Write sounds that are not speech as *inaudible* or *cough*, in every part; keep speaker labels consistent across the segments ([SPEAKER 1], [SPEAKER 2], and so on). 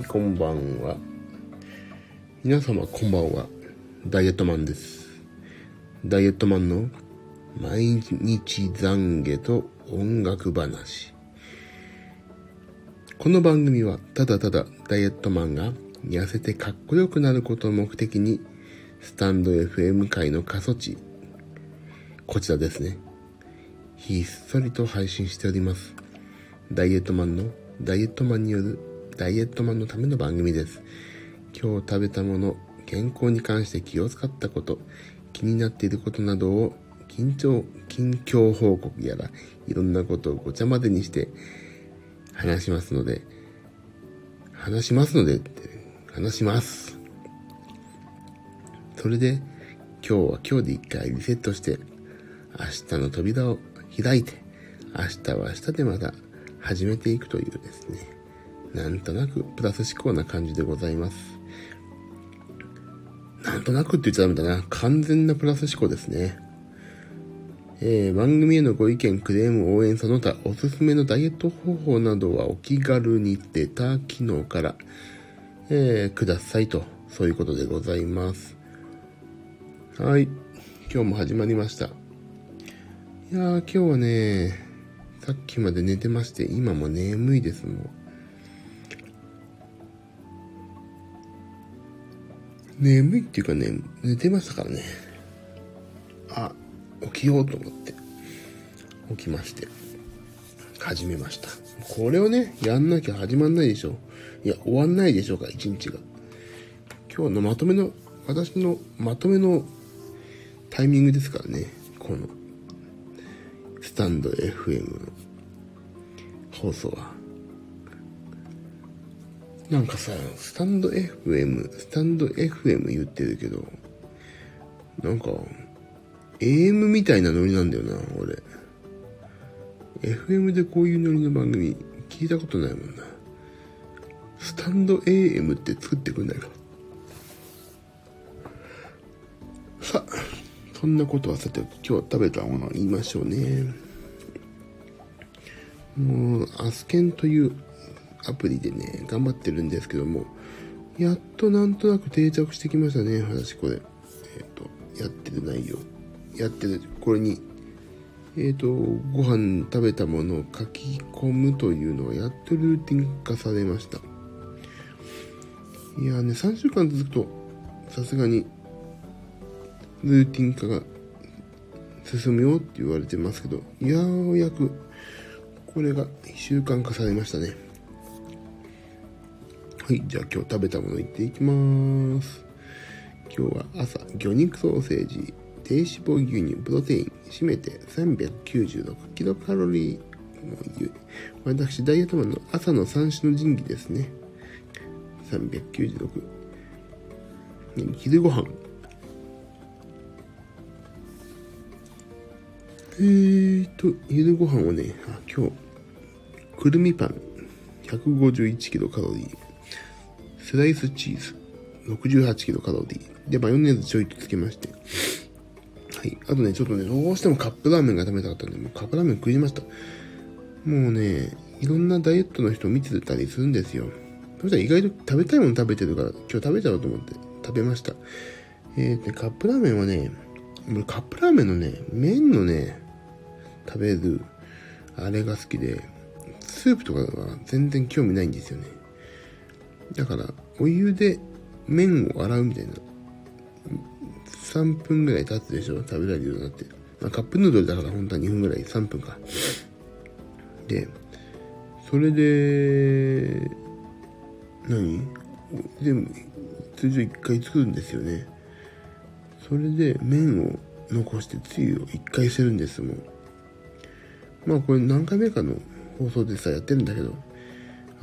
[SPEAKER 1] い。こんばんは。皆様こんばんは。ダイエットマンです。ダイエットマンの毎日懺悔と音楽話。この番組はただただダイエットマンが痩せてかっこよくなることを目的にスタンド FM 界の過疎地、こちらですね。ひっそりと配信しております。ダイエットマンのダイエットマンによるダイエットマンのための番組です。今日食べたもの、健康に関して気を使ったこと、気になっていることなどを緊張、近況報告やら、いろんなことをごちゃ混ぜにして話しますので、話しますのでって、話します。それで、今日は今日で一回リセットして、明日の扉を開いて、明日は明日でまた始めていくというですね、なんとなくプラス思考な感じでございます。なんとなくって言っちゃダメだな。完全なプラス思考ですね。えー、番組へのご意見、クレーム、応援、その他、おすすめのダイエット方法などはお気軽にレタ機能から、えー、くださいと、そういうことでございます。はい。今日も始まりました。いやー、今日はね、さっきまで寝てまして、今も眠いです、もう。眠いっていうかね、寝てましたからね。あ、起きようと思って、起きまして、始めました。これをね、やんなきゃ始まんないでしょ。いや、終わんないでしょうか、一日が。今日のまとめの、私のまとめのタイミングですからね、この。スタンド FM の放送は。なんかさ、スタンド FM、スタンド FM 言ってるけど、なんか、AM みたいなノリなんだよな、俺。FM でこういうノリの番組聞いたことないもんな。スタンド AM って作ってくんないか？さ、そんなことはさて今日食べたもの言いましょうね。もう、アスケンというアプリでね、頑張ってるんですけども、やっとなんとなく定着してきましたね、私これ。えっ、ー、と、やってる内容。やってる、これに、えっ、ー、と、ご飯食べたものを書き込むというのはやっとルーティン化されました。いやね、3週間続くと、さすがにルーティン化が進むよって言われてますけど、ようやくこれが習慣化されましたね。はい、じゃあ今日食べたものいっていきます。今日は朝、魚肉ソーセージ、低脂肪牛乳、プロテイン、締めて396キロカロリー。私、ダイエットマンの朝の三種の神器ですね。396。昼ご飯えーと、昼ご飯はね、あ今日、くるみパン151キロカロリー、スライスチーズ68キロカロリー、で、マヨネーズちょいとつけまして、はい。あとね、ちょっとね、どうしてもカップラーメンが食べたかったんで、もうカップラーメン食いました。もうね、いろんなダイエットの人見てたりするんですよ。そしたら意外と食べたいもの食べてるから、今日食べちゃおうと思って食べました。えー、で、カップラーメンはね、カップラーメンのね、麺のね、食べる、あれが好きで、スープとかは全然興味ないんですよね。だから、お湯で麺を洗うみたいな。3分ぐらい経つでしょ食べられるようになって。まあ、カップヌードルだから本当は2分ぐらい、3分か。で、それで、何？でも、通常1回作るんですよね。それで麺を残してつゆを1回するんですもん。まあこれ何回目かの放送でさやってるんだけど、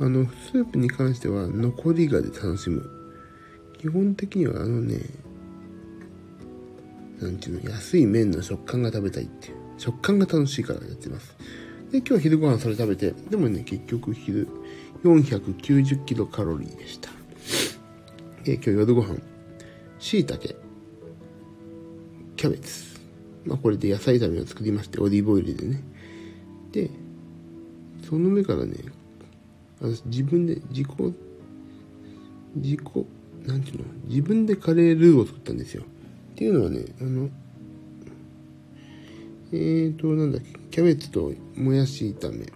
[SPEAKER 1] あの、スープに関しては残りがで楽しむ。基本的にはあのね、なんていうの、安い麺の食感が食べたいっていう。食感が楽しいからやってます。で、今日昼ご飯それ食べて、でもね、結局昼490キロカロリーでした。で、今日夜ご飯、椎茸、キャベツ。まあこれで野菜炒めを作りまして、オリーブオイルでね。で、その上からね、私自分で自己、自己、なんていうの？自分でカレールーを作ったんですよ。っていうのはね、あの、えーと、なんだっけ、キャベツともやし炒め。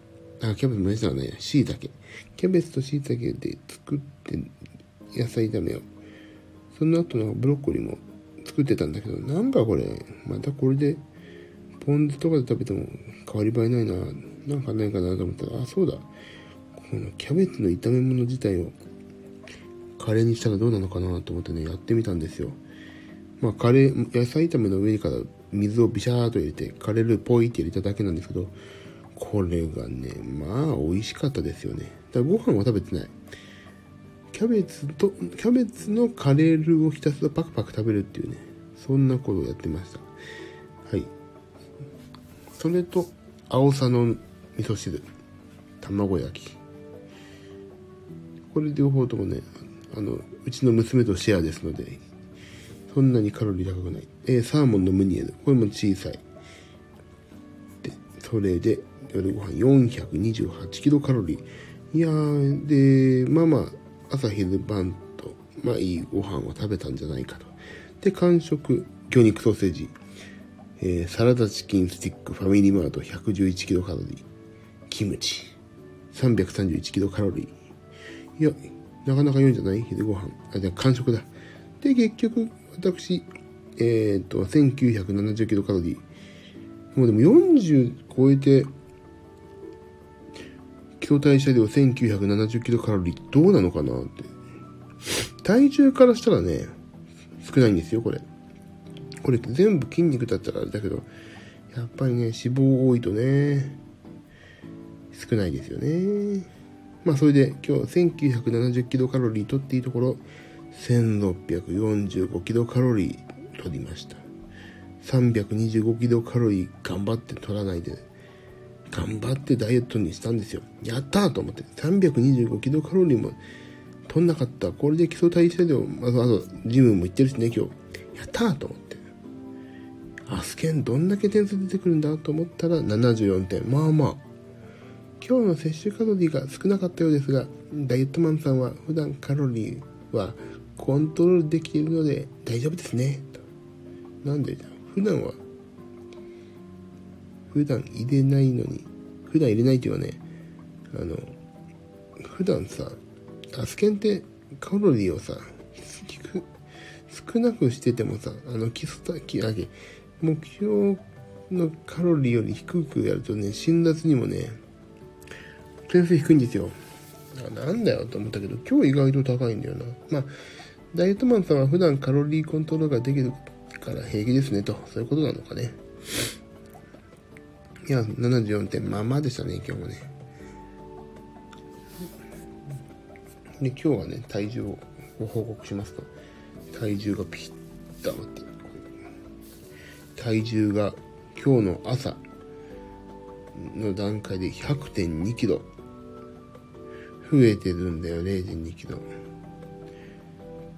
[SPEAKER 1] あ、キャベツもやしじゃないや、椎茸。キャベツと椎茸で作って野菜炒めを。その後のブロッコリーも作ってたんだけど、なんかこれ、またこれで、ポン酢とかで食べても変わり映えないな、なんかないかなと思ったら、あ、そうだ。このキャベツの炒め物自体をカレーにしたらどうなのかなと思ってね、やってみたんですよ。まあ、カレー、野菜炒めの上から水をビシャーと入れて、カレールポイって入れただけなんですけど、これがね、まあ、美味しかったですよね。だからご飯は食べてない。キャベツと、キャベツのカレールをひたすらパクパク食べるっていうね、そんなことをやってました。はい。それと、青さの味噌汁、卵焼き。これ両方ともね、あの、うちの娘とシェアですので、そんなにカロリー高くない。えー、サーモンのムニエル。これも小さい。で、それで、夜ご飯428キロカロリー。いやー、で、まあまあ、朝昼晩と、まあいいご飯を食べたんじゃないかと。で、完食、魚肉ソーセージ。えー、サラダチキンスティックファミリーマート111キロカロリー。キムチ。331キロカロリー。いや、なかなか言うんじゃない？昼ご飯。あ、じゃ完食だ。で、結局、私、えっ、と、1970キロカロリー。もうでも40超えて、基礎代謝量1970キロカロリーどうなのかなって。体重からしたらね、少ないんですよ、これ。これ全部筋肉だったらあれだけど、やっぱりね、脂肪多いとね、少ないですよね。まあそれで今日1970キロカロリーとっていいところ、1645キロカロリー取りました。325キロカロリー頑張って取らないで、頑張ってダイエットにしたんですよ。やったーと思って。325キロカロリーも取んなかった。これで基礎代謝量、まずあとジムも行ってるしね、今日。やったーと思って。アスケンどんだけ点数出てくるんだと思ったら74点。まあまあ。今日の摂取カロリーが少なかったようですが、ダイエットマンさんは普段カロリーはコントロールできているので大丈夫ですねと。なんで普段は、普段入れないのに、普段入れないっていうのはね、あの、普段さ、アスケンってカロリーをさ、少なくしててもさ、あの、基礎体、あ目標のカロリーより低くやるとね、辛辣にもね、点数低いんですよ。なんだよと思ったけど、今日意外と高いんだよな。まあ、ダイエットマンさんは普段カロリーコントロールができるから平気ですねと、そういうことなのかね。いや、74点、まあまあでしたね、今日もね。で、今日はね、体重をご報告しますと、体重がピッと待って、体重が今日の朝の段階で100.2キロ増えてるんだよ、0.2キロ。っ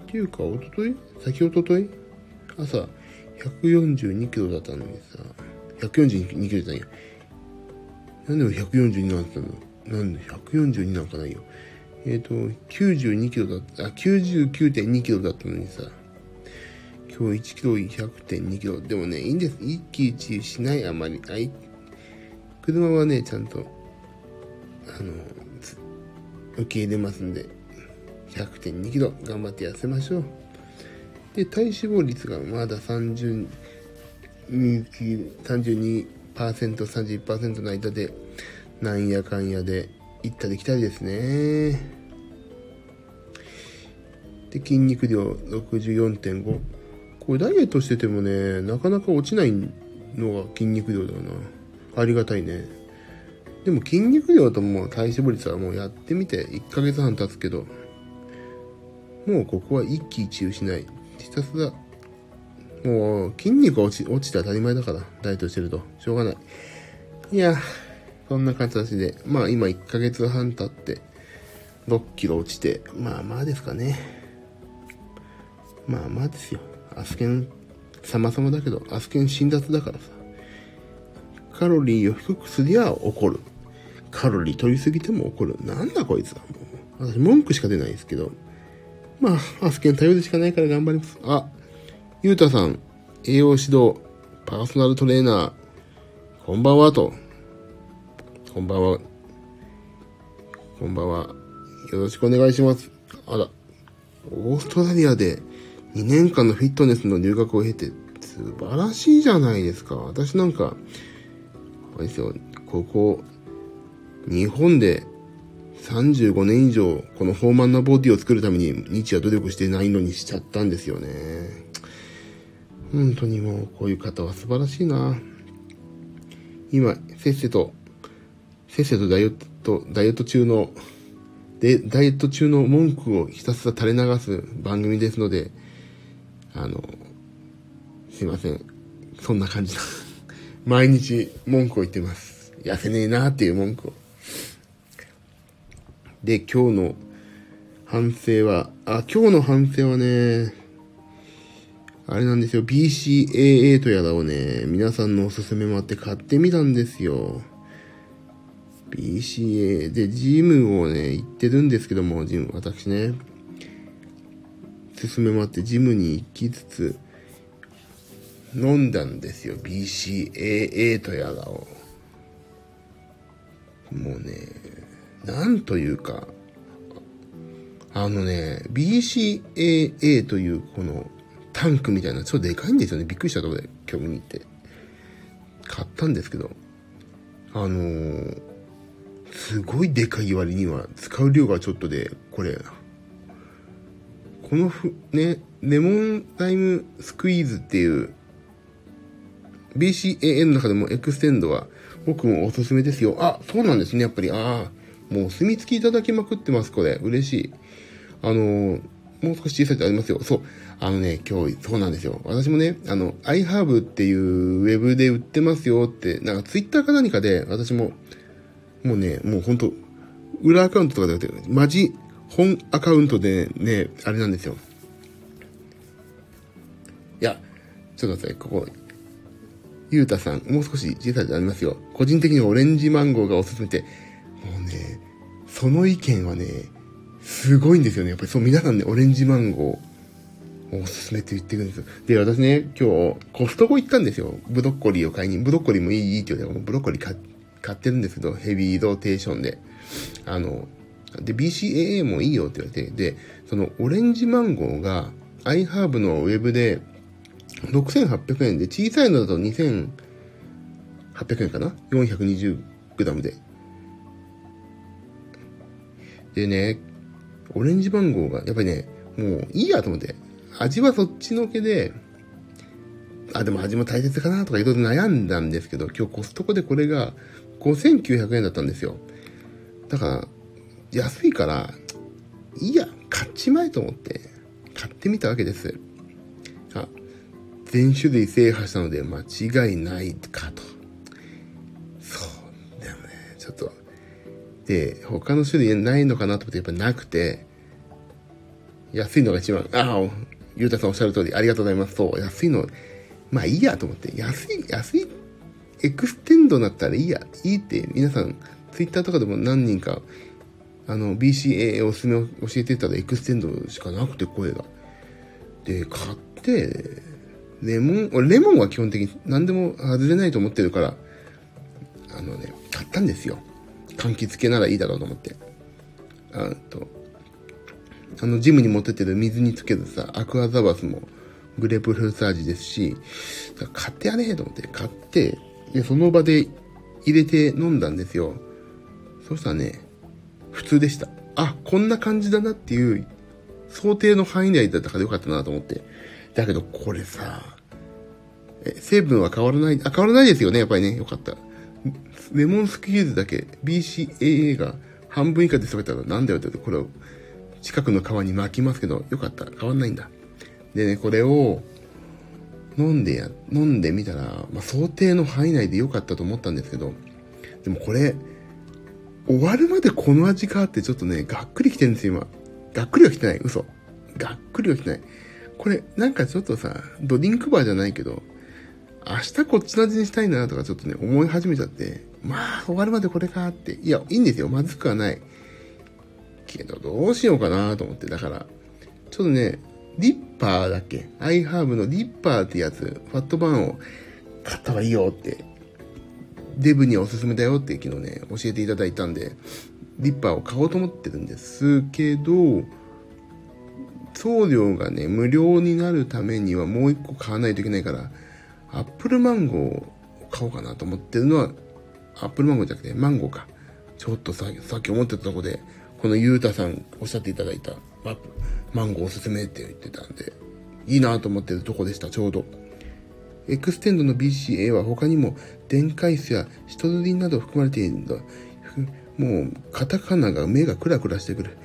[SPEAKER 1] ていうか、おととい？先おととい？朝142キロだったのにさ、142キロじゃないよ。なんで142なんてたの？なんで142なんかないよ。えっ、ー、と、92キロだった、あ、99.2キロだったのにさ、今日1キロ100.2キロ。でもね、いいんです。一喜一憂しない、あまり。あい車はね、ちゃんと、あの、受け入れますんで、100.2キロ頑張って痩せましょう。で、体脂肪率がまだ30、32%、31%の間で、なんやかんやで行ったり来たりですね。で、筋肉量64.5。これダイエットしててもね、なかなか落ちないのが筋肉量だな。ありがたいね。でも筋肉量ともう体脂肪率はもうやってみて1ヶ月半経つけど、もうここは一喜一憂しない。ひたすら、もう筋肉落ち落ちて当たり前だから、ダイエットしてると。しょうがない。いや、そんな形で、まあ今1ヶ月半経って、6キロ落ちて、まあまあですかね。まあまあですよ。アスケン様々だけど、アスケン辛辣だからさ。カロリーを低くすりゃ怒る。カロリー取りすぎても怒る。なんだこいつは。もう私文句しか出ないですけど。まあ、アスケン頼るしかないから頑張ります。あ、ゆうたさん、栄養指導、パーソナルトレーナー、こんばんはと。こんばんは。こんばんは。よろしくお願いします。あら、オーストラリアで2年間のフィットネスの留学を経て、素晴らしいじゃないですか。私なんか、あれですよ、ここ、日本で35年以上、この豊満なボディを作るために日夜努力してないのにしちゃったんですよね。本当にもう、こういう方は素晴らしいな。今、せっせと、せっせとダイエット、ダイエット中の、で、ダイエット中の文句をひたすら垂れ流す番組ですので、あの、すいません。そんな感じだ。毎日文句を言ってます。痩せねえなーっていう文句を。で、今日の反省は、あ、今日の反省はね、あれなんですよ。BCAA とやらをね、皆さんのおすすめもあって買ってみたんですよ。BCA で、ジムをね、行ってるんですけども、ジム、私ね、勧めもあってジムに行きつつ、飲んだんですよ。BCAA とやらを。もうね、なんというか、あのね、BCAA というこのタンクみたいな、ちょっとでかいんですよね。びっくりしたところで、今日見に行って。買ったんですけど、あのー、すごいでかい割には使う量がちょっとで、これ、このふ、ね、レモンライムスクイーズっていう BCAA の中でもエクステンドは僕もおすすめですよ。あ、そうなんですね、やっぱり。ああ、お墨付きいただきまくってます、これ。嬉しい。あのー、もう少し小さいとありますよ。そう。あのね、今日、そうなんですよ。私もね、あの、iHerb っていうウェブで売ってますよって、なんかツイッターか何かで、私も、もうね、もうほんと、裏アカウントとかでやってる、マジ本アカウントでね、あれなんですよ。いや、ちょっと待って、ここ、ゆうたさん、もう少し小さいでありますよ。個人的にオレンジマンゴーがおすすめて、もうね、その意見はね、すごいんですよね。やっぱりそう、皆さんね、オレンジマンゴー、おすすめって言ってくるんですよ。で、私ね、今日、コストコ行ったんですよ。ブロッコリーを買いに。ブロッコリーもいい、って言われて、ブロッコリー買買ってるんですけど、ヘビーローテーションで。あの、で、BCAA もいいよって言われて、で、そのオレンジマンゴーが iHerb のウェブで6800円で、小さいのだと2800円かな ?420g で。でね、オレンジマンゴーが、やっぱりね、もういいやと思って、味はそっちのけで、あ、でも味も大切かなとかいろいろ悩んだんですけど、今日コストコでこれが5900円だったんですよ。だから、安いから、いいや、買っちまえと思って、買ってみたわけです。あ、全種類制覇したので間違いないかと。で、他の種類ないのかなと思ってやっぱなくて、安いのが一番、ああ、ゆうたさんおっしゃる通り、ありがとうございます。そう、安いの、まあいいやと思って、安い、安い、エクステンドになったらいいや、いいって皆さん、ツイッターとかでも何人かあの、BCA おすすめを教えてたらエクステンドしかなくて声が。で、買って、レモン、俺レモンは基本的に何でも外れないと思ってるから、あのね、買ったんですよ。柑橘系ならいいだろうと思って。あと、あの、ジムに持ってってる水につけるさ、アクアザバスもグレープフルーツ味ですし、買ってやれと思って買って、で、その場で入れて飲んだんですよ。そしたらね、普通でした。あ、こんな感じだなっていう想定の範囲内だったからよかったなと思って。だけどこれさ、え、成分は変わらない、あ、変わらないですよね、やっぱりね。よかった。*laughs* レモンスクイーズだけ BCAA が半分以下で滑ったらなんだよってこれを近くの川に巻きますけど、よかった。変わんないんだ。でね、これを飲んでや、飲んでみたら、まあ、想定の範囲内でよかったと思ったんですけど、でもこれ、終わるまでこの味かってちょっとね、がっくりきてるんですよ、今。がっくりは来てない。嘘。がっくりは来てない。これ、なんかちょっとさ、ドリンクバーじゃないけど、明日こっちの味にしたいなとかちょっとね、思い始めちゃって、まあ、終わるまでこれかって。いや、いいんですよ。まずくはない。けど、どうしようかなと思って。だから、ちょっとね、リッパーだっけ？アイハーブのリッパーってやつ、ファットバーンを買った方がいいよって、デブにおすすめだよって昨日ね、教えていただいたんで、リッパーを買おうと思ってるんですけど、送料がね、無料になるためにはもう一個買わないといけないから、アップルマンゴーを買おうかなと思ってるのは、アップルマンゴーじゃなくてマンゴーか。ちょっとささっき思ってたとこで、このゆうたさんおっしゃっていただいたマンゴーおすすめって言ってたんで、いいなと思ってるとこでした、ちょうど。エクステンドの BCA は他にも電解質やシトルリンなど含まれているんだ。もう、カタカナが目がクラクラしてくる。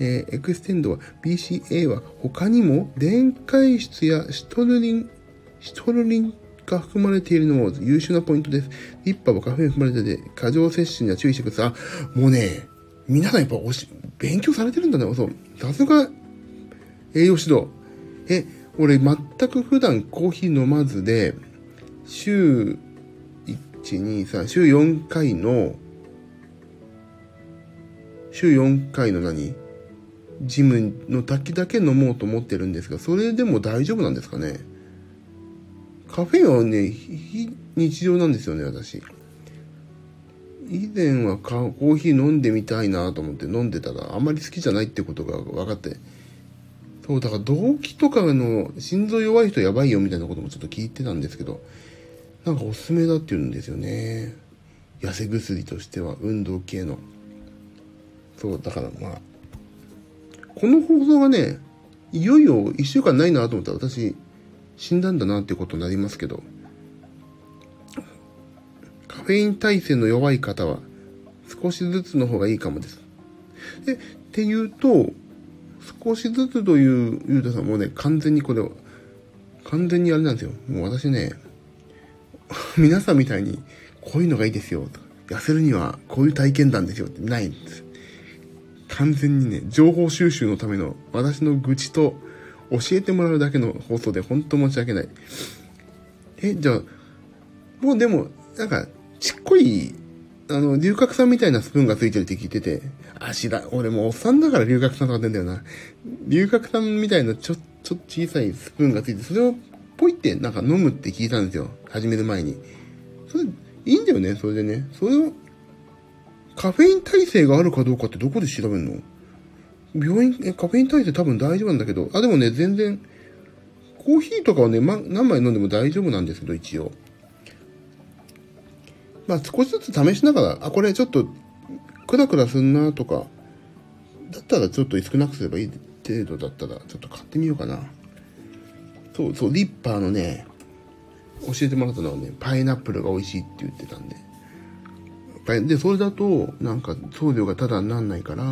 [SPEAKER 1] えー、エクステンドは BCA は他にも電解質やシトルリン、シトルリンが含まれているのも優秀なポイントです。リッパーはカフェイン含まれてて、過剰摂取には注意してください。もうね、皆さんやっぱおし、勉強されてるんだね。そう。さすが、栄養指導。え、俺全く普段コーヒー飲まずで、週1、2、3、週4回の、週4回の何？ジムの滝だけ飲もうと思ってるんですが、それでも大丈夫なんですかね？カフェインはね、日常なんですよね、私。以前はコーヒー飲んでみたいなと思って飲んでたら、あんまり好きじゃないってことが分かって。そう、だから動機とかの心臓弱い人やばいよみたいなこともちょっと聞いてたんですけど、なんかおすすめだって言うんですよね。痩せ薬としては運動系の。そう、だからまあ、この放送がね、いよいよ一週間ないなと思ったら私、死んだんだなっていうことになりますけど、カフェイン耐性の弱い方は少しずつの方がいいかもです。で、っていうと、少しずつという、ゆうたさんもね、完全にこれを、完全にあれなんですよ。もう私ね、*laughs* 皆さんみたいに、こういうのがいいですよ。痩せるにはこういう体験談ですよってないんです。完全にね、情報収集のための私の愚痴と教えてもらうだけの放送で本当申し訳ない。え、じゃあ、もうでも、なんか、ちっこい、あの、龍角散みたいなスプーンがついてるって聞いてて、足だ、俺もおっさんだから龍角散とか出んだよな。龍角散みたいなちょ、ちょっと小さいスプーンがついて、それをポイってなんか飲むって聞いたんですよ。始める前に。それ、いいんだよね、それでね。それを、カフェイン耐性があるかどうかってどこで調べるの？病院、え、カフェイン耐性多分大丈夫なんだけど、あ、でもね、全然、コーヒーとかはね、ま、何枚飲んでも大丈夫なんですけど、一応。まあ、少しずつ試しながら、あ、これちょっと、クラクラすんなとか、だったらちょっと少なくすればいい程度だったら、ちょっと買ってみようかな。そうそう、リッパーのね、教えてもらったのはね、パイナップルが美味しいって言ってたんで。で、それだと、なんか送料がタダになんないから、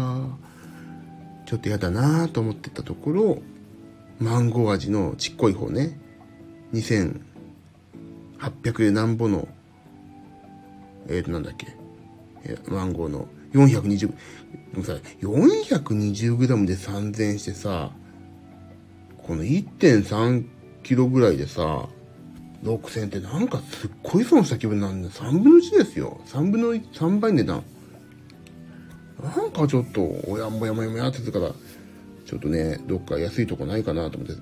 [SPEAKER 1] ちょっと嫌だなぁと思ってたところ、マンゴー味のちっこい方ね、2800円なんぼの、えっ、ー、となんだっけ、えマンゴーの420、でもさ、420g で3000円してさ、この1.3キロぐらいでさ、6000円ってなんかすっごい損した気分なんで、3分の1ですよ。3分の1、3倍値段。なんかちょっと、おやんぼやもやもやってたから、ちょっとね、どっか安いとこないかなと思って。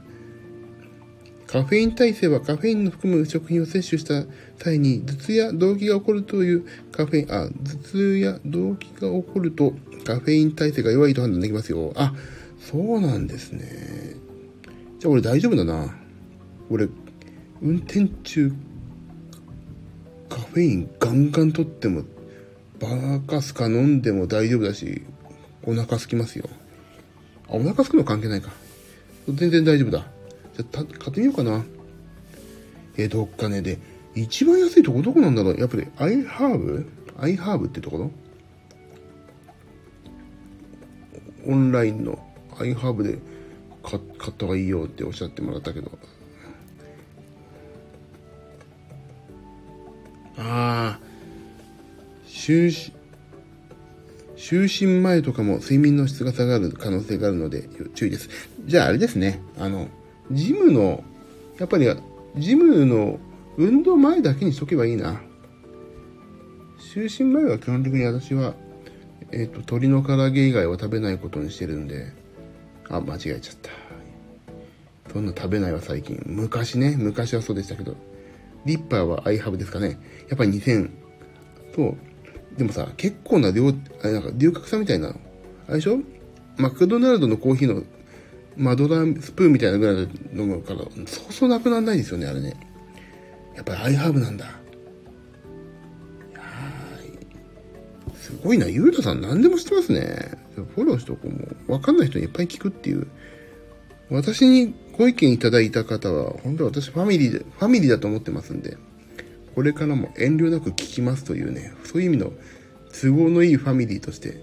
[SPEAKER 1] カフェイン耐性はカフェインの含む食品を摂取した際に頭痛や動悸が起こるというカフェイン、あ、頭痛や動悸が起こるとカフェイン耐性が弱いと判断できますよ。あ、そうなんですね。じゃあ俺大丈夫だな。俺、運転中、カフェインガンガン取ってもバーカスカ飲んでも大丈夫だし、お腹空きますよ。あ、お腹空くの関係ないか。全然大丈夫だ。じゃあ、買ってみようかな。え、どっかね、で、一番安いとこどこなんだろうやっぱり、アイハーブアイハーブってところ？オンラインのアイハーブで買った方がいいよっておっしゃってもらったけど。ああ、就寝前とかも睡眠の質が下がる可能性があるので注意です。じゃああれですね。あの、ジムの、やっぱりジムの運動前だけにしとけばいいな。就寝前は基本的に私は、えっ、ー、と、鶏の唐揚げ以外は食べないことにしてるんで、あ、間違えちゃった。そんな食べないわ最近。昔ね、昔はそうでしたけど。リッパーはアイハブですかね。やっぱり2000と、でもさ、結構な量、あれなんか、龍角さみたいなの、あれでしょ？マクドナルドのコーヒーのマドラースプーンみたいなぐらいの飲むから、そうそうなくならないですよね、あれね。やっぱりアイハーブなんだ。はいすごいな、ゆうとさん何でも知ってますね。フォローしとこう。も、わかんない人にいっぱい聞くっていう。私にご意見いただいた方は、本当に私ファミリーで、ファミリーだと思ってますんで、これからも遠慮なく聞きますというね、そういう意味の都合のいいファミリーとして、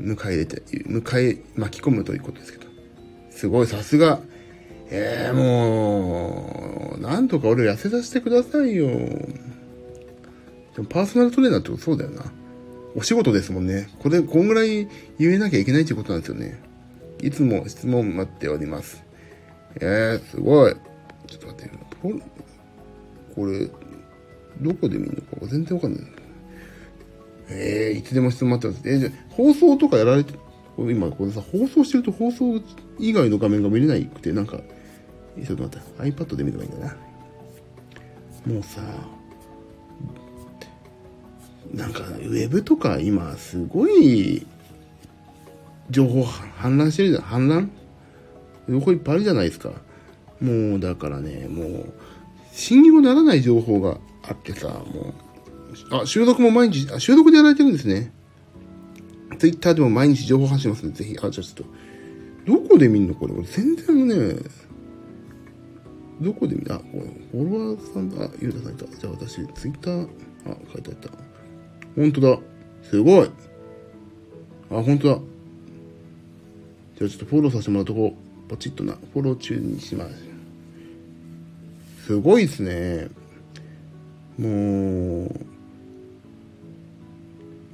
[SPEAKER 1] 迎え入れて、迎え、巻き込むということですけど。すごい、さすが。えー、もう、なんとか俺痩せさせてくださいよ。でもパーソナルトレーナーってそうだよな。お仕事ですもんね。これ、こんぐらい言えなきゃいけないっていうことなんですよね。いつも質問待っております。えー、すごい。ちょっと待って。これ、どこで見るのか全然わかんない。えー、いつでも質問待ってます。えー、じゃ放送とかやられて、今これさ、放送してると放送以外の画面が見れないくて、なんか、ちょっと待って、iPad で見ればいいんだな。もうさ、なんか、ウェブとか今、すごい、情報氾濫してるじゃん。氾濫？情報いっぱいあるじゃないですか。もう、だからね、もう、信用ならない情報があってさ、もう、あ、収録も毎日、あ、収録でやられてるんですね。ツイッターでも毎日情報発信ますので、ぜひ、あ、じゃあちょっと、どこで見んの？これ。俺全然ね、どこで見あ、これ、フォロワーさんだ。あ、ゆうたさんいた。じゃあ私、ツイッター、あ、書いてあった。ほんとだ。すごい。あ、ほんとだ。じゃあちょっとフォローさせてもらうとこ、ポチッとな、フォロー中にします。すごいっすね。もう、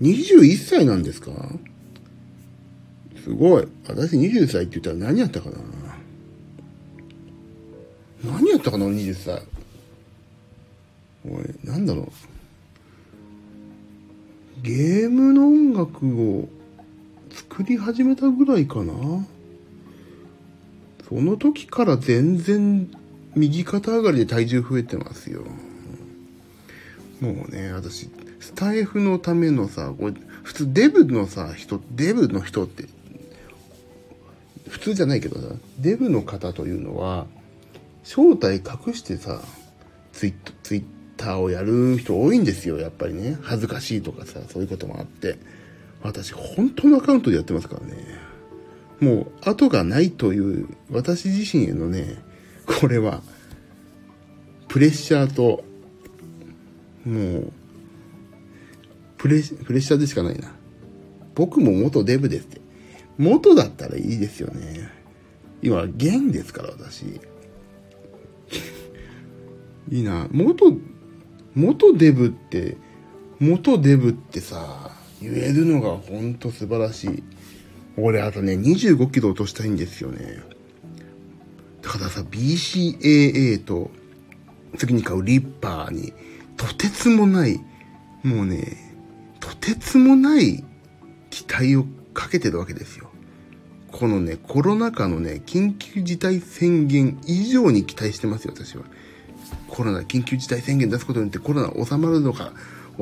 [SPEAKER 1] 21歳なんですか？すごい。私20歳って言ったら何やったかな？何やったかな ?20 歳。おい、なんだろう。ゲームの音楽を作り始めたぐらいかな？その時から全然右肩上がりで体重増えてますよ。もうね、私、スタイフのためのさ、これ、普通デブのさ、人、デブの人って、普通じゃないけどさ、デブの方というのは、正体隠してさ、ツイッツイッターをやる人多いんですよ、やっぱりね。恥ずかしいとかさ、そういうこともあって。私、本当のアカウントでやってますからね。もう、後がないという、私自身へのね、これは、プレッシャーと、もう、プレプレッシャーでしかないな。僕も元デブですって。元だったらいいですよね。今、現ですから、私。いいな。元、元デブって、元デブってさ、言えるのがほんと素晴らしい。俺、あとね、25キロ落としたいんですよね。だからさ、BCAA と、次に買うリッパーに、とてつもない、もうね、とてつもない期待をかけてるわけですよ。このね、コロナ禍のね、緊急事態宣言以上に期待してますよ、私は。コロナ、緊急事態宣言出すことによってコロナ収まるのか、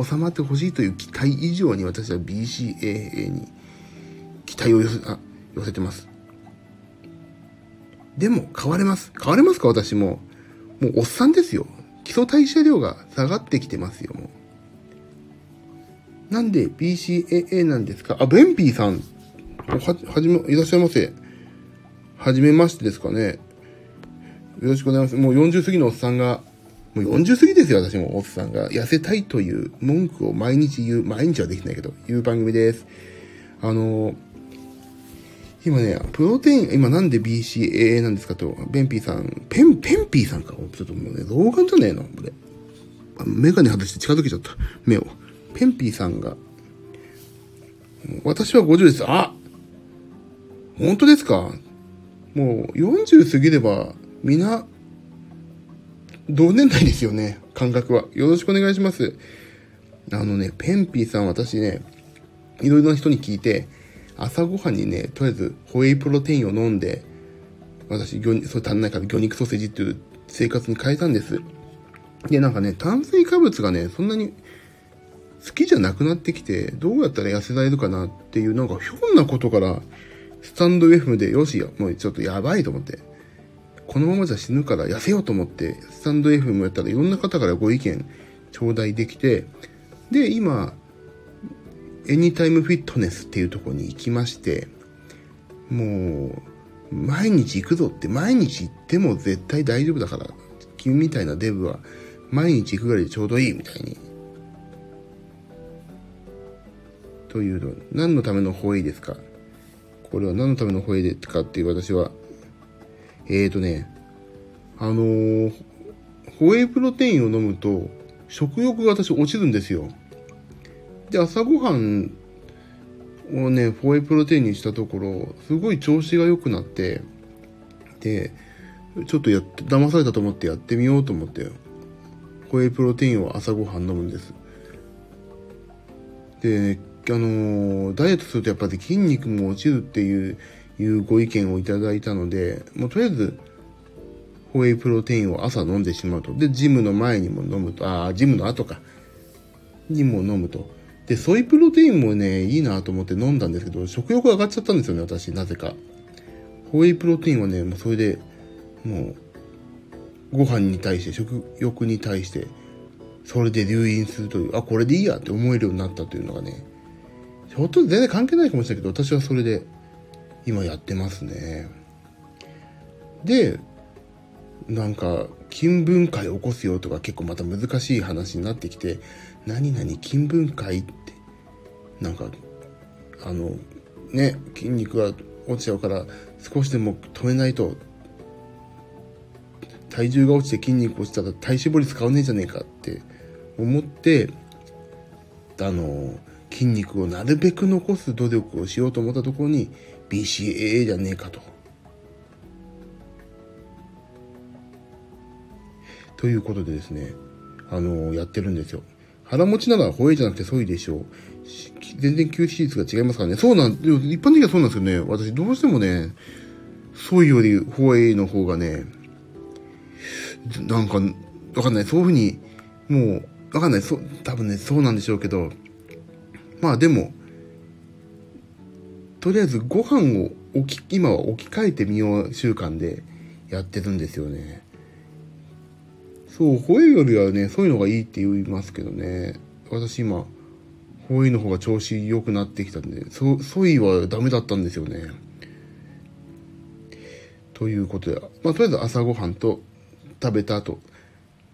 [SPEAKER 1] 収まってほしいという期待以上に私は BCAA に期待を寄せ、あ、寄せてます。でも、変われます。変われますか私も。もう、おっさんですよ。基礎代謝量が下がってきてますよ、もう。なんで BCAA なんですか？あ、ベンピーさん。は、はじめ、いらっしゃいませ。はじめましてですかね。よろしくございします。もう40過ぎのおっさんが、もう40過ぎですよ、私も、おっさんが。痩せたいという文句を毎日言う、毎日はできないけど、言う番組です。あの、今ね、プロテイン、今なんで BCAA なんですかと、ベンピーさん、ペン、ペンピーさんか？ちょっともうね、老眼じゃねえの、これ。メガネ外して近づけちゃった。目を。ペンピーさんが、私は50です。あ本当ですか？もう40過ぎれば、皆、同年代ですよね、感覚は。よろしくお願いします。あのね、ペンピーさん私ね、いろいろな人に聞いて、朝ごはんにね、とりあえずホエイプロテインを飲んで、私、魚それ足んないから魚肉ソーセージっていう生活に変えたんです。で、なんかね、炭水化物がね、そんなに好きじゃなくなってきて、どうやったら痩せられるかなっていう、なんかひょんなことから、スタンド FM で、よしよ、もうちょっとやばいと思って、このままじゃ死ぬから痩せようと思って、スタンド FM やったらいろんな方からご意見頂戴できて、で、今、エニタイムフィットネスっていうところに行きまして、もう、毎日行くぞって、毎日行っても絶対大丈夫だから、君みたいなデブは、毎日行くぐらいでちょうどいいみたいに。というの、何のためのホエイですか？これは何のためのホエイですかっていう私は、えーとね、あのー、ホエイプロテインを飲むと、食欲が私落ちるんですよ。で、朝ごはんをね、ホエプロテインにしたところ、すごい調子が良くなって、で、ちょっとやって、騙されたと思ってやってみようと思って、ホエイプロテインを朝ごはん飲むんです。で、あのダイエットするとやっぱり筋肉も落ちるっていういうご意見をいただいたので、もうとりあえず、ホエイプロテインを朝飲んでしまうと。で、ジムの前にも飲むと、ああ、ジムの後か。にも飲むと。で、ソイプロテインもね、いいなと思って飲んだんですけど、食欲上がっちゃったんですよね、私、なぜか。ホエイプロテインはね、もうそれで、もう、ご飯に対して、食欲に対して、それで留飲するという、あ、これでいいやって思えるようになったというのがね、ひょっと全然関係ないかもしれないけど、私はそれで今やってますね。で、なんか、金文会起こすよとか結構また難しい話になってきて、何々金文会って、なんか、あの、ね、筋肉が落ちちゃうから少しでも止めないと、体重が落ちて筋肉落ちたら体脂肪率変わんねえじゃねえかって思って、あの、筋肉をなるべく残す努力をしようと思ったところに BCAA じゃねえかと。ということでですね、あの、やってるんですよ。腹持ちならホエイじゃなくてソイでしょう。全然吸収率が違いますからね。そうなん、一般的にはそうなんですよね。私どうしてもね、ソイよりホエイの方がね、なんか、わかんない。そういうふうに、もう、わかんない。そう、多分ね、そうなんでしょうけど、まあでも、とりあえずご飯を置き、今は置き換えてみよう習慣でやってるんですよね。そう、ホエイよりはね、そういうのがいいって言いますけどね。私今、ホエイの方が調子良くなってきたんで、そ、ソイはダメだったんですよね。ということで、まあとりあえず朝ごはんと食べた後、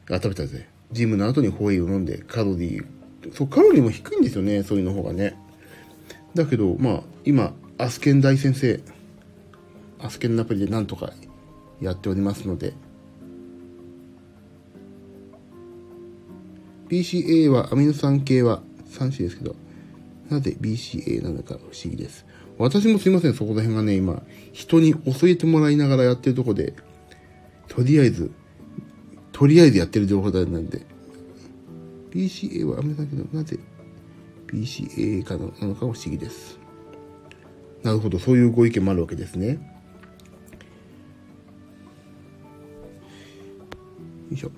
[SPEAKER 1] あ、食べたぜ。ジムの後にホエイを飲んでカロリー、そう、カロリーも低いんですよね、そういうの方がね。だけど、まあ、今、アスケン大先生、アスケンのアプリでなんとかやっておりますので、BCA はアミノ酸系は3種ですけど、なぜ BCA なのか不思議です。私もすいません、そこら辺がね、今、人に教えてもらいながらやってるとこで、とりあえず、とりあえずやってる情報なんで、BCA はアミノ酸系のなぜ BCA かなのか不思議です。なるほど、そういうご意見もあるわけですね。よいしょ。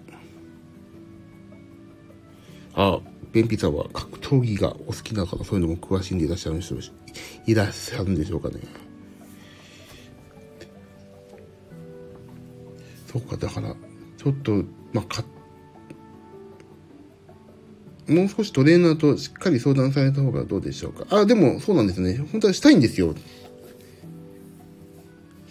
[SPEAKER 1] あ、便秘さんは格闘技がお好きだかそういうのも詳しんでいらっしゃる人いらっしゃるんでしょうかね。そうか、だから、ちょっと、まあ、かもう少しトレーナーとしっかり相談された方がどうでしょうか。あ、でもそうなんですね。本当はしたいんですよ。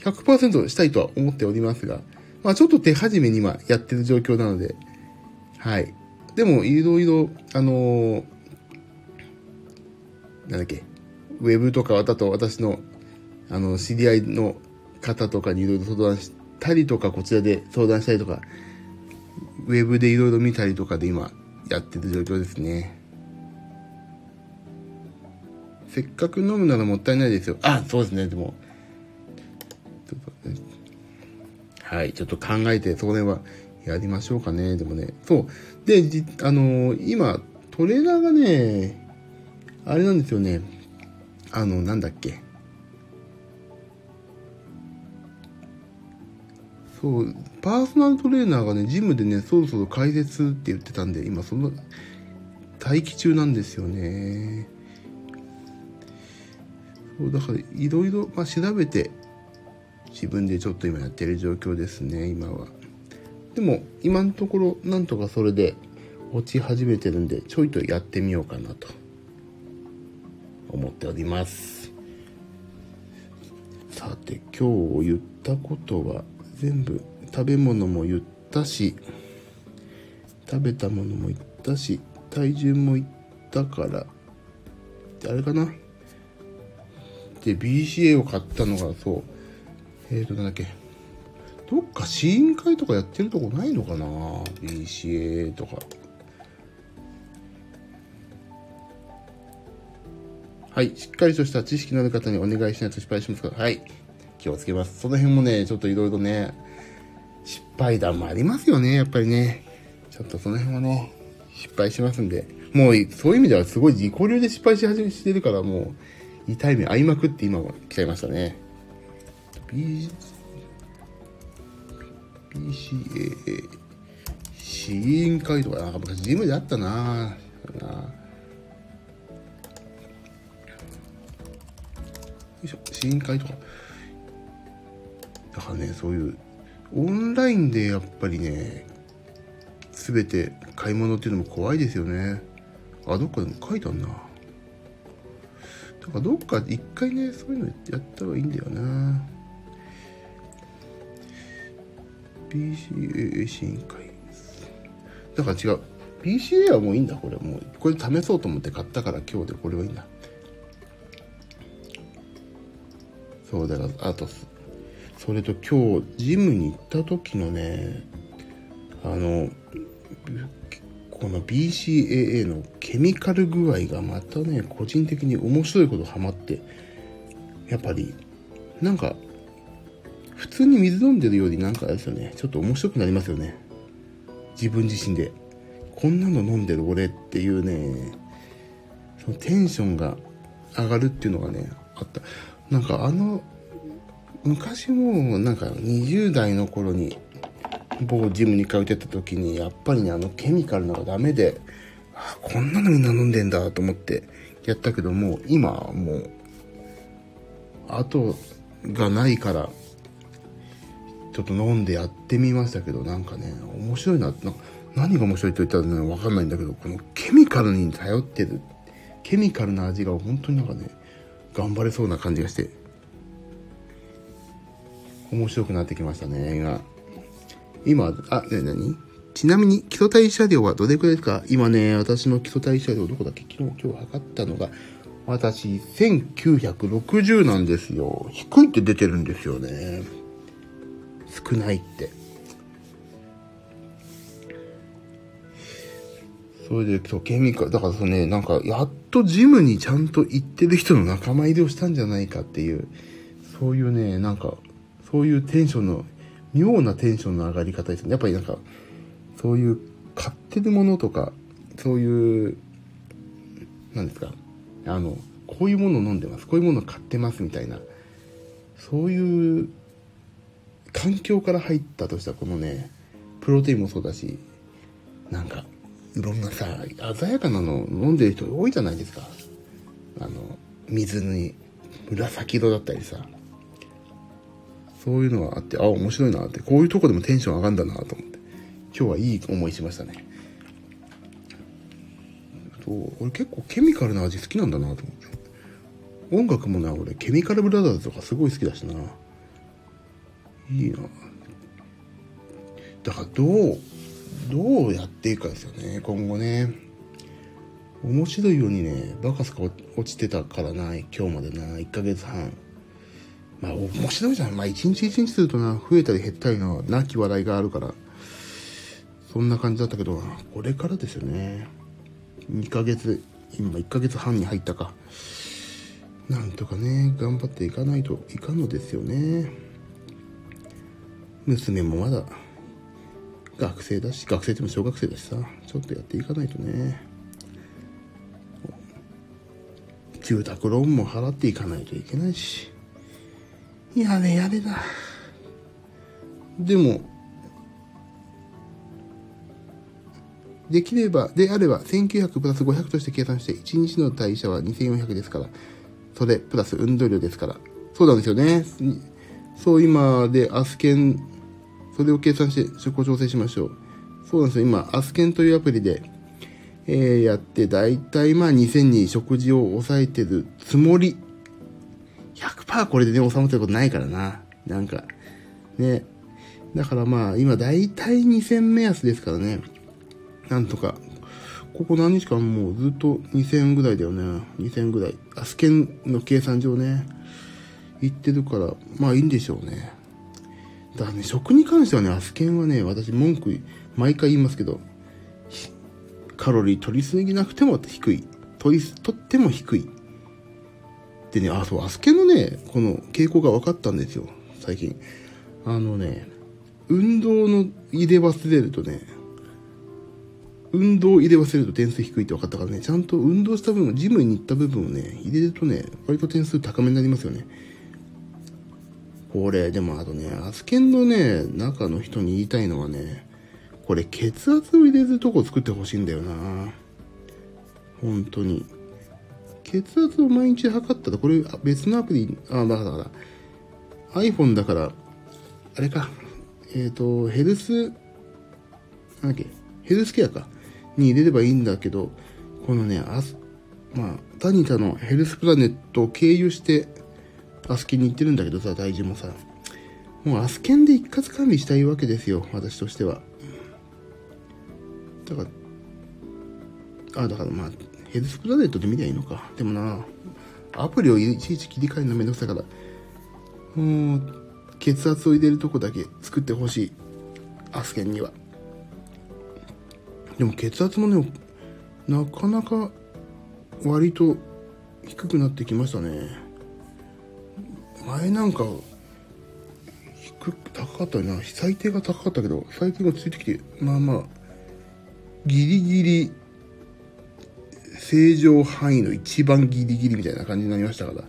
[SPEAKER 1] 100%したいとは思っておりますが、まあちょっと手始めに今やってる状況なので、はい。でもいろいろ、あのー、なんだっけ、ウェブとかだと私の、あの、知り合いの方とかにいろいろ相談したりとか、こちらで相談したりとか、ウェブでいろいろ見たりとかで今やってる状況ですね。せっかく飲むならもったいないですよ。あ、そうですね、でも。はい、ちょっと考えて、それはやりましょうかね。でもね。そう。で、あのー今、トレーナーがね、あれなんですよね。あの、なんだっけ。そう、パーソナルトレーナーがね、ジムでね、そろそろ解説って言ってたんで、今その、待機中なんですよね。そう、だから、いろいろ、まあ、調べて、自分でちょっと今やってる状況ですね、今は。でも、今のところ、なんとかそれで落ち始めてるんで、ちょいとやってみようかなと、思っております。さて、今日言ったことは、全部、食べ物も言ったし、食べたものも言ったし、体重も言ったから、あれかな？で、BCA を買ったのが、そう、えーと、なんだっけ？どっか試飲会とかやってるとこないのかな ?BCA とか。はい。しっかりとした知識のある方にお願いしないと失敗しますから。はい。気をつけます。その辺もね、ちょっといろいろね、失敗談もありますよね、やっぱりね。ちょっとその辺はね、失敗しますんで。もう、そういう意味ではすごい自己流で失敗し始めしてるから、もう、痛い目合いまくって今は来ちゃいましたね。B、BCAA、試飲会とか、なんか昔ジムであったなぁ。よいしょ、試飲会とか。だからね、そういう、オンラインでやっぱりね、すべて買い物っていうのも怖いですよね。あ、どっかでも書いてあんな。だからどっか一回ね、そういうのやった方がいいんだよな。BCA 試飲会。だから違う。BCA はもういいんだ、これ。もう、これ試そうと思って買ったから今日でこれはいいんだ。そうだから、あと、それと今日、ジムに行った時のね、あの、この BCAA のケミカル具合がまたね、個人的に面白いことハマって、やっぱり、なんか、普通に水飲んでるよりなんかあれですよね、ちょっと面白くなりますよね。自分自身で。こんなの飲んでる俺っていうね、そのテンションが上がるっていうのがね、あった。なんかあの、昔もなんか20代の頃に某ジムに通ってた時にやっぱりねあのケミカルのがダメでああこんなのみんな飲んでんだと思ってやったけども今もう後がないからちょっと飲んでやってみましたけどなんかね面白いなな何が面白いと言ったらねわかんないんだけどこのケミカルに頼ってるケミカルな味が本当になんかね頑張れそうな感じがして面白くなってきましたね、今。今、あ、ね、なにちなみに基礎代謝量はどれくらいですか？今ね、私の基礎代謝量どこだっけ？昨日、今日測ったのが、私、1960なんですよ。低いって出てるんですよね。少ないって。それで、そう、ケミカ、だからそうね、なんか、やっとジムにちゃんと行ってる人の仲間入りをしたんじゃないかっていう、そういうね、なんか、そういうテンションの、妙なテンションの上がり方ですね。やっぱりなんか、そういう買ってるものとか、そういう、なんですか、あの、こういうものを飲んでます、こういうものを買ってますみたいな、そういう環境から入ったとしたらこのね、プロテインもそうだし、なんか、いろんなさ、鮮やかなの飲んでる人多いじゃないですか。あの、水に紫色だったりさ。そういうのがあって、あ、面白いなって、こういうとこでもテンション上がるんだなと思って、今日はいい思いしましたね。そう、俺結構ケミカルな味好きなんだなと思って。音楽もな、俺、ケミカルブラザーズとかすごい好きだしな。いいな。だからどう、どうやっていくかですよね、今後ね。面白いようにね、バカすか落ちてたからな、今日までな、1ヶ月半。まあ、面白いじゃん。まあ、一日一日するとな、増えたり減ったりの、なき笑いがあるから、そんな感じだったけど、これからですよね。2ヶ月、今1ヶ月半に入ったか。なんとかね、頑張っていかないといかんのですよね。娘もまだ、学生だし、学生っても小学生だしさ、ちょっとやっていかないとね。住宅ローンも払っていかないといけないし。やれやれだ。でも、できれば、であれば、1900プラス500として計算して、1日の代謝は2400ですから、それ、プラス運動量ですから。そうなんですよね。そう、今で、アスケン、それを計算して食を調整しましょう。そうなんですよ。今、アスケンというアプリで、えー、やって、だいたいまあ2000に食事を抑えてるつもり。100%これでね、収まってることないからな。なんか、ね。だからまあ、今だいたい2000目安ですからね。なんとか。ここ何日間もうずっと2000ぐらいだよね。2000ぐらい。アスケンの計算上ね。言ってるから、まあいいんでしょうね。だね、食に関してはね、アスケンはね、私文句、毎回言いますけど、カロリー取りすぎなくても低い。取り、取っても低い。でね、あ、そう、アスケのね、この傾向が分かったんですよ。最近。あのね、運動の入れ忘れるとね、運動入れ忘れると点数低いって分かったからね、ちゃんと運動した分、ジムに行った部分をね、入れるとね、割と点数高めになりますよね。これ、でもあとね、アスケンのね、中の人に言いたいのはね、これ血圧を入れるとこ作ってほしいんだよな本当に。血圧を毎日測ったら、これ別のアプリ、あ、だから、iPhone だから、あれか、えっ、ー、と、ヘルス、なんだっけ、ヘルスケアか。に入れればいいんだけど、このね、あまあ、タニタのヘルスプラネットを経由して、アスケンに行ってるんだけどさ、大事もさ。もうアスケンで一括管理したいわけですよ、私としては。だから、あ、だからまあ、ヘルスプラネットで見りゃいいのか。でもな、アプリをいちいち切り替えるのめんどくさいから、もう、血圧を入れるとこだけ作ってほしい。アスケンには。でも血圧もね、なかなか割と低くなってきましたね。前なんか、低く、高かったな。最低が高かったけど、最近落ち着いてきて、まあまあ、ギリギリ、正常範囲の一番ギリギリみたいな感じになりましたから、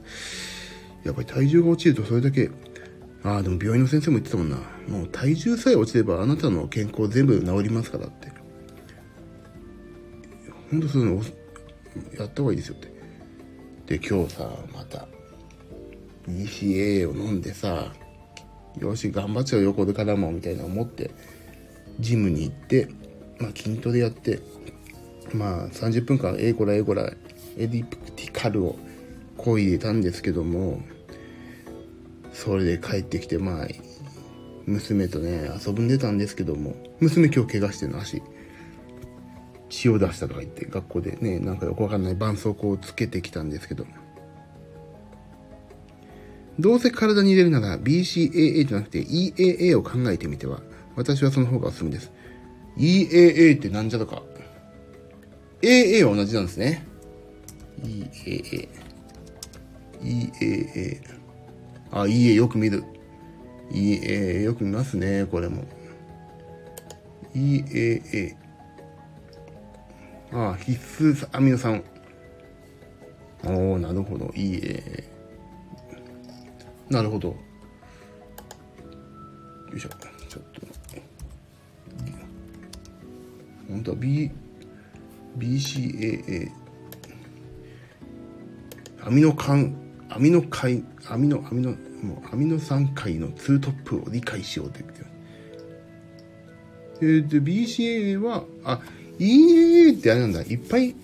[SPEAKER 1] やっぱり体重が落ちるとそれだけ、ああ、でも病院の先生も言ってたもんな。もう体重さえ落ちればあなたの健康全部治りますからって。ほんとそういうのやった方がいいですよって。で、今日さ、また、ECA を飲んでさ、よし、頑張っちゃうよ、これからも、みたいな思って、ジムに行って、まあ、筋トレやって、まあ、30分間、エーゴラ、エーゴラ、エディプティカルをこいでたんですけども、それで帰ってきて、まあ、娘とね、遊ぶんでたんですけども、娘今日怪我してるの、足。血を出したとか言って学校でねなんかよくわかんない絆創膏をつけてきたんですけどどうせ体に入れるなら BCAA じゃなくて EAA を考えてみては私はその方がおすすめです。EAA ってなんじゃとか。AA は同じなんですね。EAA EAA あ、EA よく見る。EAA よく見ますねこれも。EAA ああ、必須アミノ酸。おおなるほど。いいえ。なるほど。よいしょ。ちょっと。本当は B、BCAA。アミノ酸、アミノ解、アミノ、アミノ、もうアミノ酸解のツートップを理解しようって言って。えー、で、BCAA は、あ、EAA ってあれなんだ。いっぱい、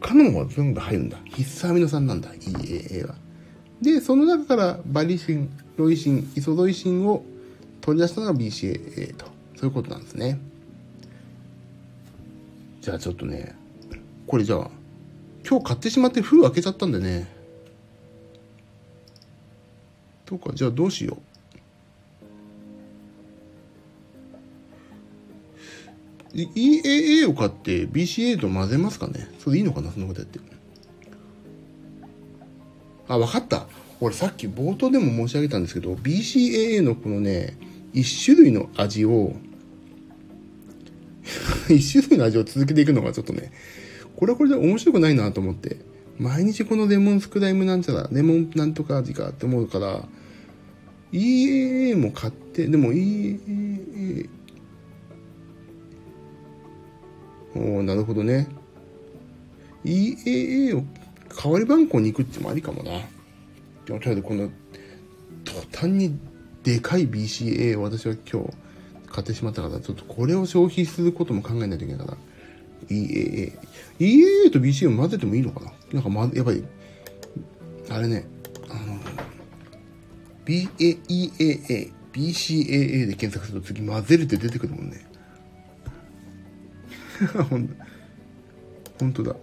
[SPEAKER 1] 他のも全部入るんだ。必須アミノ酸なんだ。EAA は。で、その中からバリシン、ロイシン、イソロイシンを取り出したのが BCAA と。そういうことなんですね。じゃあちょっとね、これじゃあ、今日買ってしまって封開けちゃったんでね。とか、じゃあどうしよう。EAA を買って BCA と混ぜますかねそれいいのかなそのことやって。あ、わかった。俺さっき冒頭でも申し上げたんですけど、BCAA のこのね、一種類の味を *laughs* 一種類の味を続けていくのがちょっとね、これはこれで面白くないなと思って、毎日このレモンスクライムなんちゃら、レモンなんとか味かって思うから、EAA も買って、でも EAA、おなるほどね。EAA を代わり番号に行くってもありかもな。でもとりあえずこの、途端にでかい BCA を私は今日買ってしまったから、ちょっとこれを消費することも考えないといけないから。EAA。EAA と BCA を混ぜてもいいのかな？なんかま、やっぱり、あれね、あの、BAEAA、BCAA で検索すると次混ぜるって出てくるもんね。*laughs* ほんとだ。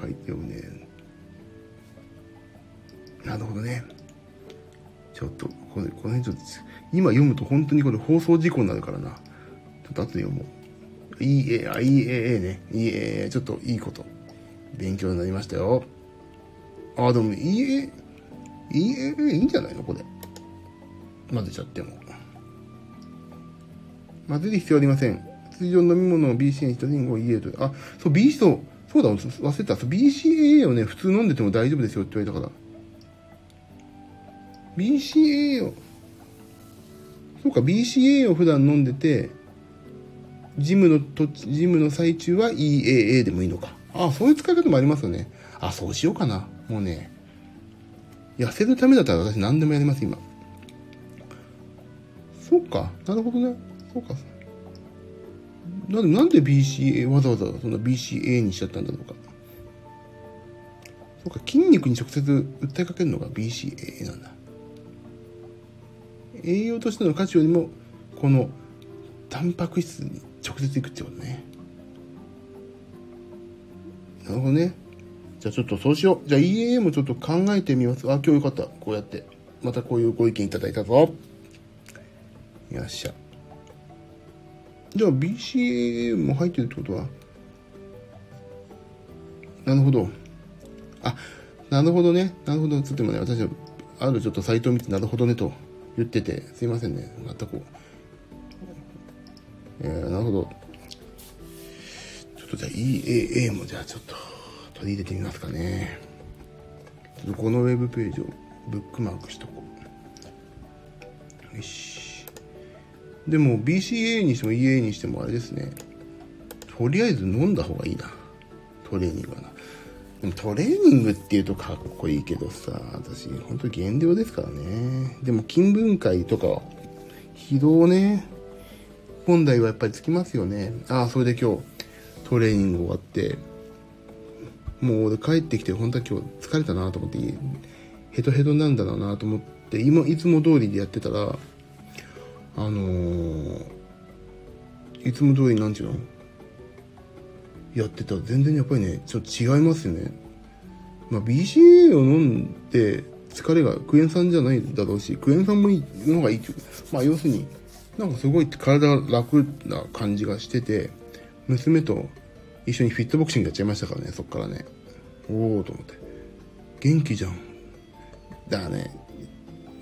[SPEAKER 1] 書いてよね。なるほどね。ちょっと、これ、この辺ちょっと、今読むと本当にこれ放送事故になるからな。ちょっと後で読もう。いいえ、あ、いいえ、ね。いいえ、ちょっといいこと。勉強になりましたよ。あ、でも、いいえ、いいえ、いいんじゃないの？これ。混ぜちゃっても。混ぜる必要ありません。通常飲み物を BCA にしたリンゴを EA と。あ、そう、BC と、そうだ、忘れた。BCA をね、普通飲んでても大丈夫ですよって言われたから。BCA を、そうか、BCA を普段飲んでて、ジムのと、ジムの最中は EAA でもいいのか。ああそういう使い方もありますよね。あ、そうしようかな。もうね、痩せるためだったら私何でもやります、今。そっか、なるほどね。そうか。なんで、なんで BCA、わざわざそんな BCA にしちゃったんだろうか。そうか、筋肉に直接訴えかけるのが BCA なんだ。栄養としての価値よりも、この、タンパク質に直接いくってことね。なるほどね。じゃあちょっとそうしよう。じゃあ EAA もちょっと考えてみます。あ、今日よかった。こうやって。またこういうご意見いただいたぞ。よっしゃ。じゃあ BCAA も入ってるってことは？なるほど。あ、なるほどね。なるほど。つってもね、私はあるちょっとサイトを見てなるほどねと言ってて、すいませんね。またこう。えー、なるほど。ちょっとじゃあ EAA もじゃあちょっと取り入れてみますかね。ちょっとこのウェブページをブックマークしとこう。よし。でも BCA にしても EA にしてもあれですね。とりあえず飲んだ方がいいな。トレーニングはな。でもトレーニングっていうとかっこいいけどさ、私、本当に減量ですからね。でも筋分解とか、疲労ね、本来はやっぱりつきますよね。ああ、それで今日、トレーニング終わって、もう俺帰ってきて本当は今日疲れたなと思って、ヘトヘトなんだろうなと思って、今、いつも通りでやってたら、あのー、いつも通りなんちゅうの？やってたら全然やっぱりね、ちょっと違いますよね。まあ、BCA を飲んで疲れがクエン酸じゃないだろうし、クエン酸もいいのがいいっていう。まあ、要するに、なんかすごい体楽な感じがしてて、娘と一緒にフィットボクシングやっちゃいましたからね、そっからね。おおと思って。元気じゃん。だからね、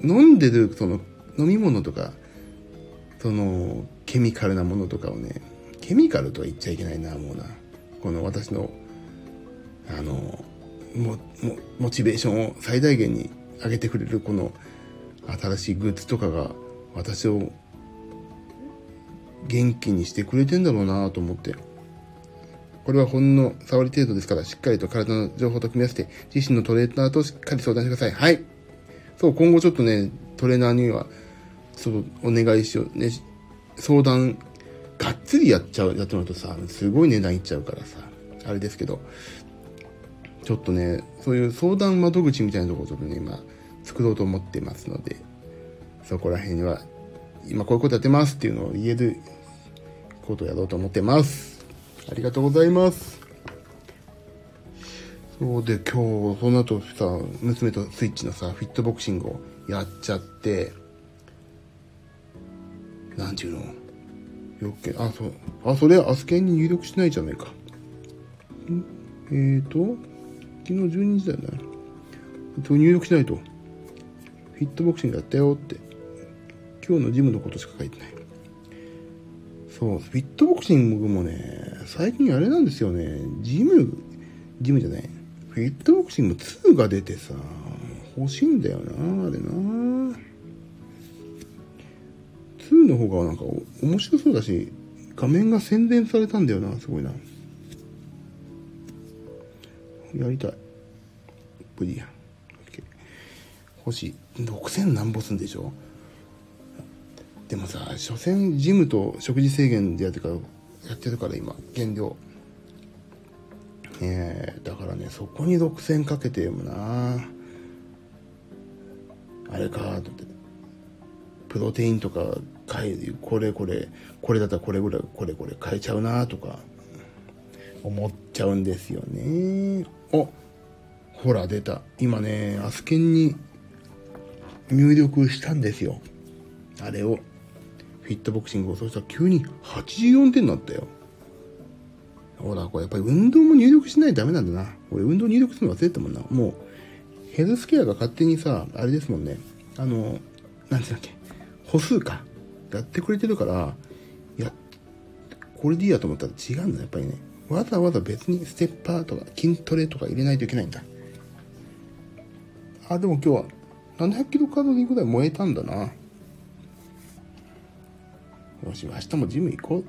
[SPEAKER 1] 飲んでるその飲み物とか、そのケミカルなものとかをね、ケミカルとは言っちゃいけないな、もうな。この私の、あの、モモチベーションを最大限に上げてくれるこの新しいグッズとかが私を元気にしてくれてんだろうなと思って。これはほんの触り程度ですから、しっかりと体の情報と組み合わせて、自身のトレーナーとしっかり相談してください。はい。そう、今後ちょっとね、トレーナーには、そう、お願いしよう。ね、相談がっつりやっちゃう、やってもらうとさ、すごい値段いっちゃうからさ、あれですけど、ちょっとね、そういう相談窓口みたいなところをちょっとね、今、作ろうと思ってますので、そこら辺には、今こういうことやってますっていうのを言えることをやろうと思ってます。ありがとうございます。そうで、今日、その後さ、娘とスイッチのさ、フィットボクシングをやっちゃって、なんていうの？よっけ、あ、そう。あ、それ、アスケンに入力しないじゃないか。ん？えーと、昨日12時だよね。と入力しないと。フィットボクシングやったよって。今日のジムのことしか書いてない。そう、フィットボクシングもね、最近あれなんですよね、ジム、ジムじゃない、フィットボクシング2が出てさ、欲しいんだよな、あれな。2の方がなんか面白そうだし、画面が宣伝されたんだよな、すごいな。やりたい。無理や。欲しい。6000何ぼすんでしょ？でもさ、所詮ジムと食事制限でやってから、やってるから今、減量。えー、だからね、そこに6000かけてもなあれかと思って。プロテインとか、これこれ、これだったらこれぐらい、これこれ買えちゃうなとか、思っちゃうんですよね。あ、ほら出た。今ね、アスケンに入力したんですよ。あれを。フィットボクシングを。そうしたら急に84点になったよ。ほら、これやっぱり運動も入力しないとダメなんだな。俺運動入力するの忘れてたもんな。もう、ヘルスケアが勝手にさ、あれですもんね。あの、なんてうんだっけ。歩数か。やってくれてるから、いや、これでいいやと思ったら違うんだ、やっぱりね。わざわざ別にステッパーとか筋トレとか入れないといけないんだ。あ、でも今日は700キロカロリーぐらい燃えたんだな。よし、明日もジム行こ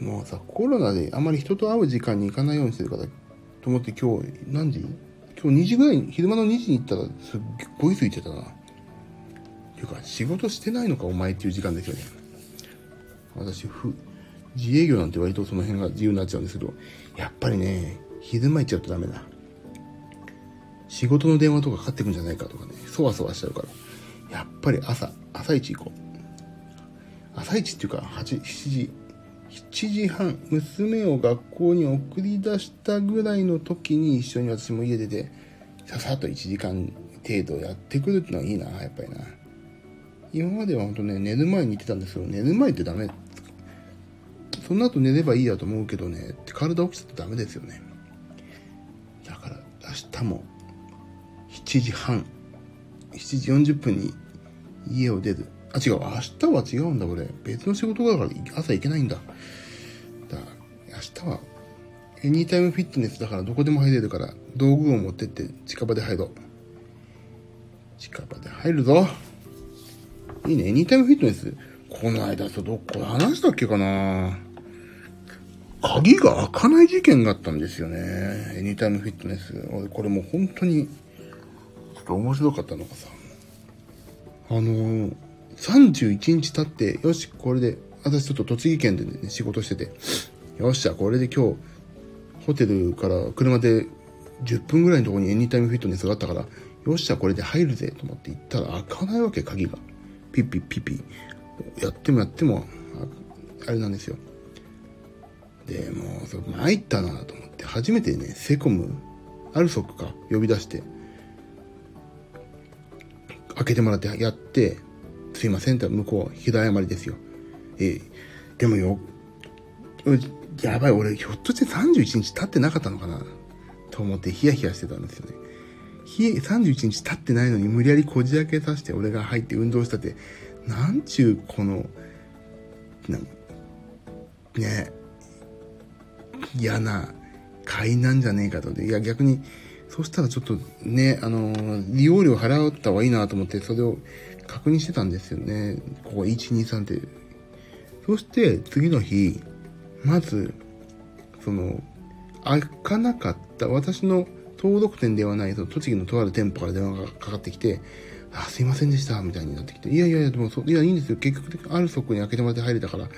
[SPEAKER 1] う。もうさ、コロナであまり人と会う時間に行かないようにしてるから、と思って今日、何時？今日2時ぐらいに、昼間の2時に行ったらすっごい空いてたな。ていうか、仕事してないのかお前っていう時間ですよね。私、ふ、自営業なんて割とその辺が自由になっちゃうんですけど、やっぱりね、昼間行っちゃうとダメだ。仕事の電話とかかかってくんじゃないかとかね、そわそわしちゃうから、やっぱり朝、朝一行こう。朝一っていうか、8、7時、7時半、娘を学校に送り出したぐらいの時に一緒に私も家出て、ささっと1時間程度やってくるってのはいいな、やっぱりな。今までは本当ね、寝る前に言ってたんですけど、寝る前ってダメ。その後寝ればいいやと思うけどね、体起きちゃってダメですよね。だから、明日も7時半、7時40分に家を出る。あ、違う、明日は違うんだ、これ。別の仕事だから朝行けないんだ。だ明日は、エニータイムフィットネスだからどこでも入れるから、道具を持ってって近場で入ろう。近場で入るぞ。いいね、エニタイムフィットネス。この間さ、どっこ話したっけかな鍵が開かない事件があったんですよね。エニタイムフィットネス。これもう本当にちょっと面白かったのがさ、あのー、31日経って、よし、これで、私ちょっと栃木県でね、仕事してて、よっしゃ、これで今日、ホテルから車で10分ぐらいのところにエニタイムフィットネスがあったから、よっしゃ、これで入るぜと思って行ったら開かないわけ、鍵が。ピッピッピッピやってもやっても、あれなんですよ。で、もう、それ参ったなと思って、初めてね、セコム、アルソックか、呼び出して、開けてもらってやって、すいませんって向こう、ひど謝りですよ。えー、でもよ、やばい、俺、ひょっとして31日経ってなかったのかな？と思ってヒヤヒヤしてたんですよね。ひ31日経ってないのに無理やりこじ開けさせて俺が入って運動したって、なんちゅう、この、な、ね、嫌な会なんじゃねえかと。いや、逆に、そしたらちょっとね、あの、利用料払った方がいいなと思って、それを確認してたんですよね。ここ123って。そして次の日、まず、その、開かなかった私の登録店ではない、その栃木のとある店舗から電話がかかってきて、あ、すいませんでした、みたいになってきて、いやいやいや、でもそ、いや、いいんですよ。結局、あるそこに開けてもらって入れたから、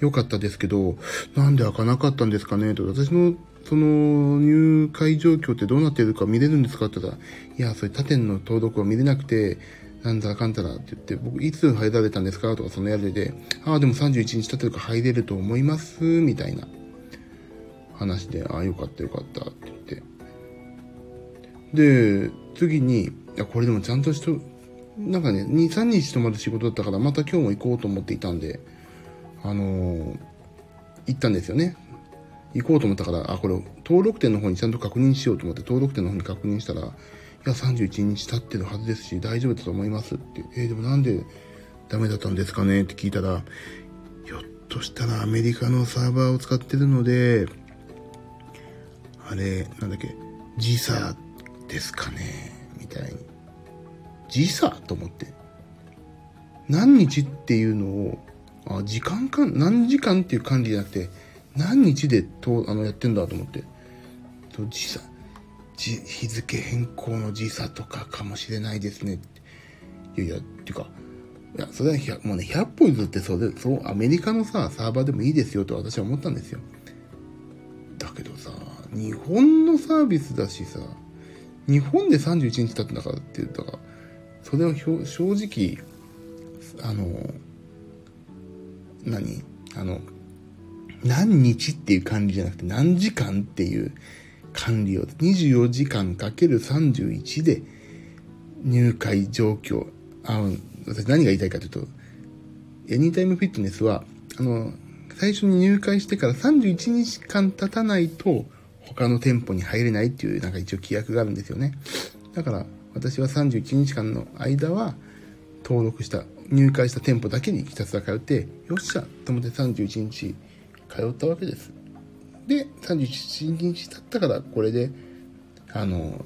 [SPEAKER 1] よかったですけど、なんで開かなかったんですかねと、私のその入会状況ってどうなってるか見れるんですかって言ったら、いや、それ他店の登録は見れなくて、なんだかんだらって言って、僕いつ入られたんですかとかそのやりで、ああ、でも31日経ってるか入れると思います、みたいな話で、ああ、よかったよかったって。で、次に、い、これでもちゃんとしと、なんかね、2、3日泊まる仕事だったから、また今日も行こうと思っていたんで、あのー、行ったんですよね。行こうと思ったから、あ、これ、登録店の方にちゃんと確認しようと思って、登録店の方に確認したら、いや、31日経ってるはずですし、大丈夫だと思いますって。えー、でもなんでダメだったんですかね？って聞いたら、ひょっとしたらアメリカのサーバーを使ってるので、あれ、なんだっけ、時差ですかね、みたいに。時差と思って。何日っていうのを、あ、時間か、何時間っていう管理じゃなくて、何日でとあのやってんだと思って。時差、日付変更の時差とかかもしれないですね。いやいや、っていうか、いや、それはもうね、100歩譲ってそれ、そう、アメリカのさ、サーバーでもいいですよと私は思ったんですよ。だけどさ、日本のサービスだしさ、日本で31日経ったんだからって言ったら、それは正直、あの、何？あの、何日っていう管理じゃなくて何時間っていう管理を24時間かける31で入会状況、あ私何が言いたいかというと、エニータイムフィットネスは、あの、最初に入会してから31日間経たないと他の店舗に入れないっていうなんか一応規約があるんですよね。だから私は31日間の間は登録した、入会した店舗だけにひたすら通って、よっしゃと思って31日通ったわけです。で、31日経ったからこれで、あの、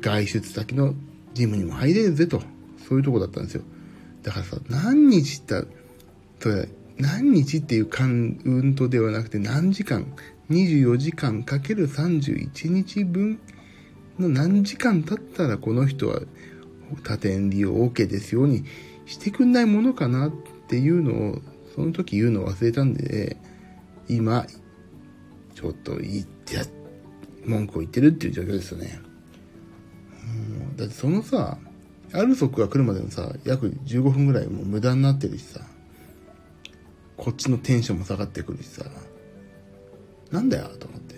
[SPEAKER 1] 外出先のジムにも入れるぜと、そういうとこだったんですよ。だからさ、何日ったそれ、何日っていうカウントではなくて何時間、24時間かける31日分の何時間経ったらこの人は他店利用 OK ですようにしてくんないものかなっていうのを、その時言うのを忘れたんで、今、ちょっと言って、文句を言ってるっていう状況ですよね。うん、だってそのさ、ある速が来るまでのさ、約15分ぐらいもう無駄になってるしさ、こっちのテンションも下がってくるしさ、なんだよと思って。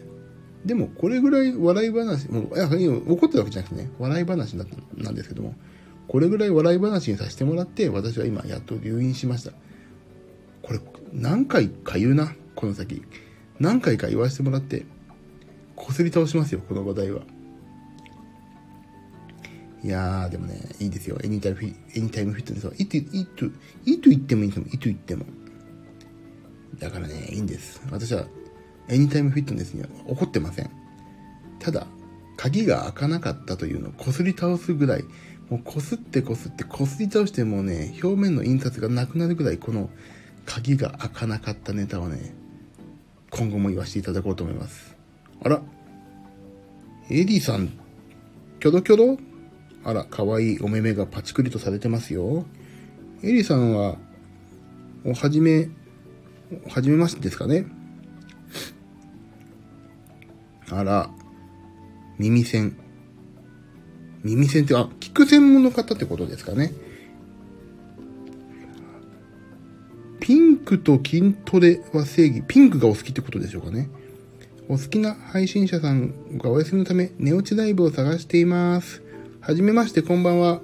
[SPEAKER 1] でもこれぐらい笑い話、もう、いや、怒ってるわけじゃなくてね、笑い話なんですけども、これぐらい笑い話にさせてもらって、私は今やっと留飲しました。これ、何回か言うな、この先。何回か言わせてもらって、こすり倒しますよ、この話題は。いやー、でもね、いいですよ。エニタイムフィエニタイムフィットネスは。いと、いと、いと言ってもいいんですよ。いと言っても。だからね、いいんです。私は、エニタイムフィットネスには怒ってません。ただ、鍵が開かなかったというのをこすり倒すぐらい、もうこすってこすってこすり倒してもね、表面の印刷がなくなるぐらい、この鍵が開かなかったネタはね、今後も言わせていただこうと思います。あら、エディさん、キョドキョドあら、かわいいお目目がパチクリとされてますよ。エリさんは、おはじめ、はじめましてですかね。あら、耳栓。耳栓って、あ、聞く専門の方ってことですかね。ピンクと筋トレは正義。ピンクがお好きってことでしょうかね。お好きな配信者さんがお休みのため、寝落ちライブを探しています。はじめまして、こんばんは。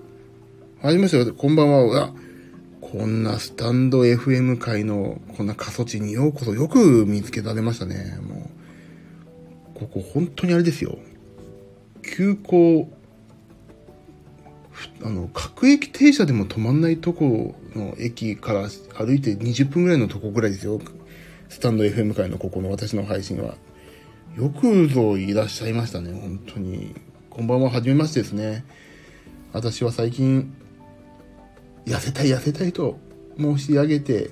[SPEAKER 1] はじめまして、こんばんは。こんなスタンド FM 界のこんな過疎地にようこそよく見つけられましたね。も、ここ本当にあれですよ。急行、あの、各駅停車でも止まんないとこの駅から歩いて20分ぐらいのとこぐらいですよ。スタンド FM 界のここの私の配信は。よくぞいらっしゃいましたね、本当に。こんばんは、はじめましてですね。私は最近、痩せたい痩せたいと申し上げて、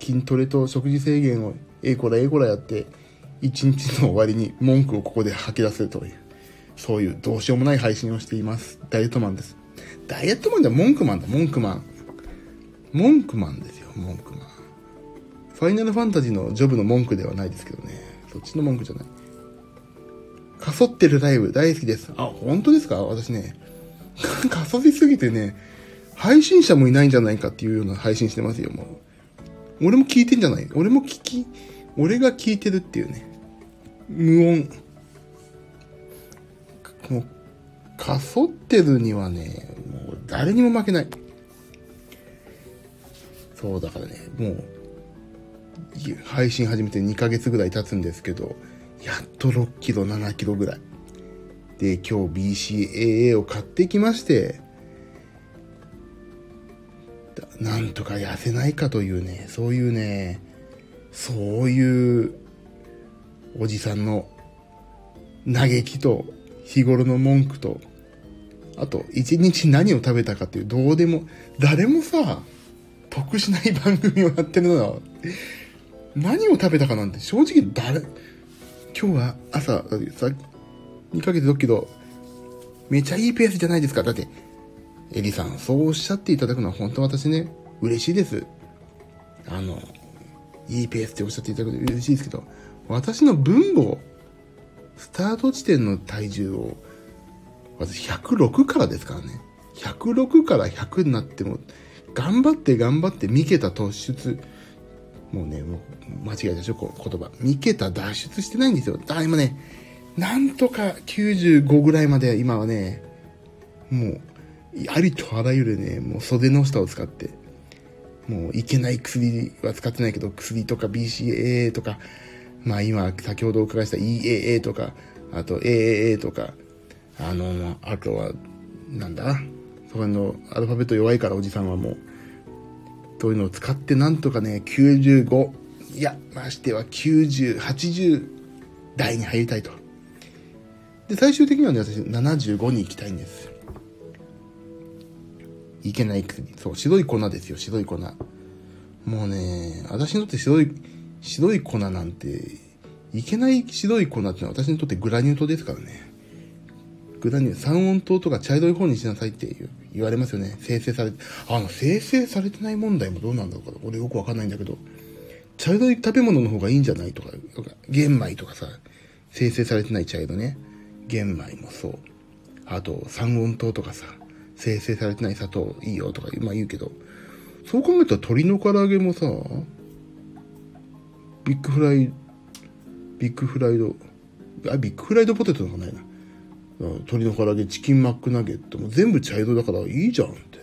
[SPEAKER 1] 筋トレと食事制限をえいこらえいこらやって、一日の終わりに文句をここで吐き出すという、そういうどうしようもない配信をしています。ダイエットマンです。ダイエットマンじゃ文句マンだ、文句マン。文句マンですよ、文句マン。ファイナルファンタジーのジョブの文句ではないですけどね。そっちの文句じゃない。かそってるライブ大好きです。あ、本当ですか？私ね、*laughs* かそりすぎてね、配信者もいないんじゃないかっていうような配信してますよ、もう。俺も聞いてんじゃない？俺も聞き、俺が聞いてるっていうね。無音。もう、かそってるにはね、もう誰にも負けない。そうだからね、もう、配信始めて2ヶ月ぐらい経つんですけど、やっと6キロ、7キロぐらい。で、今日 BCAA を買ってきまして、なんとか痩せないかというね、そういうね、そういうおじさんの嘆きと日頃の文句と、あと、一日何を食べたかっていう、どうでも、誰もさ、得しない番組をやってるのは、何を食べたかなんて正直誰、今日は朝、さ、2ヶ月どっけど、めちゃいいペースじゃないですか。だって、エリさん、そうおっしゃっていただくのは本当私ね、嬉しいです。あの、いいペースっておっしゃっていただくの嬉しいですけど、私の分母、スタート地点の体重を、私106からですからね。106から100になっても、頑張って頑張って三桁突出、もうね、もう間違えたでしょ、こう言葉。三桁脱出してないんですよ。だ、今ね、なんとか95ぐらいまで今はね、もう、ありとあらゆるね、もう袖の下を使って、もういけない薬は使ってないけど、薬とか BCAA とか、まあ今、先ほどお伺いした EAA とか、あと AAA とか、あの、あとは、なんだそこのアルファベット弱いからおじさんはもう、そういうのを使ってなんとかね、95、いや、ましては90、80台に入りたいと。で、最終的にはね、私75に行きたいんです。いけない薬。そう、白い粉ですよ、白い粉。もうね、私にとって白い、白い粉なんて、いけない白い粉ってのは私にとってグラニュー糖ですからね。グラニュー、三温糖とか茶色い方にしなさいって言われますよね。生成されて、あの、精製されてない問題もどうなんだろうか。俺よくわかんないんだけど、茶色い食べ物の方がいいんじゃないとか、玄米とかさ、精製されてない茶色ね。玄米もそう。あと、三温糖とかさ、精製されてない砂糖いいよとか、まあ言うけど、そう考えたら鶏の唐揚げもさ、ビッグフライ、ビッグフライド、あ、ビッグフライドポテトなんかないな。鶏の唐揚げ、チキンマックナゲットも全部茶色だからいいじゃんって。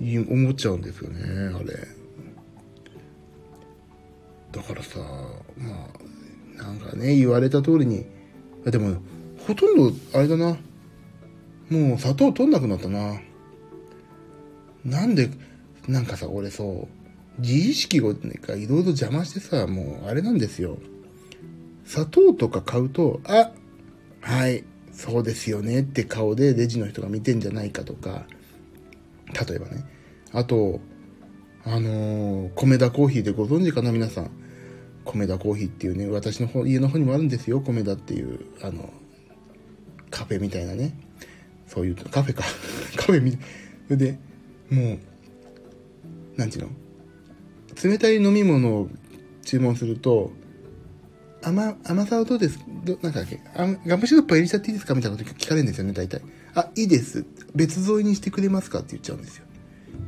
[SPEAKER 1] い思っちゃうんですよね、あれ。だからさ、まあ、なんかね、言われた通りに、でも、ほとんど、あれだな。もう砂糖取んなくなったな。なんで、なんかさ、俺そう、自意識がいろいろ邪魔してさ、もうあれなんですよ。砂糖とか買うと、あ、はい、そうですよねって顔でレジの人が見てんじゃないかとか、例えばね。あと、あのー、米田コーヒーでご存知かな皆さん。米田コーヒーっていうね、私の家の方にもあるんですよ、米田っていう、あの、カフェみたいなね。そういう、カフェか。*laughs* カフェみたい。それで、もう、なんていうの？冷たい飲み物を注文すると、甘、甘さはどうです？ど、なんかだっけ？あガムシロップ入れちゃっていいですかみたいなこと聞かれるんですよね、大体。あ、いいです。別添えにしてくれますかって言っちゃうんですよ。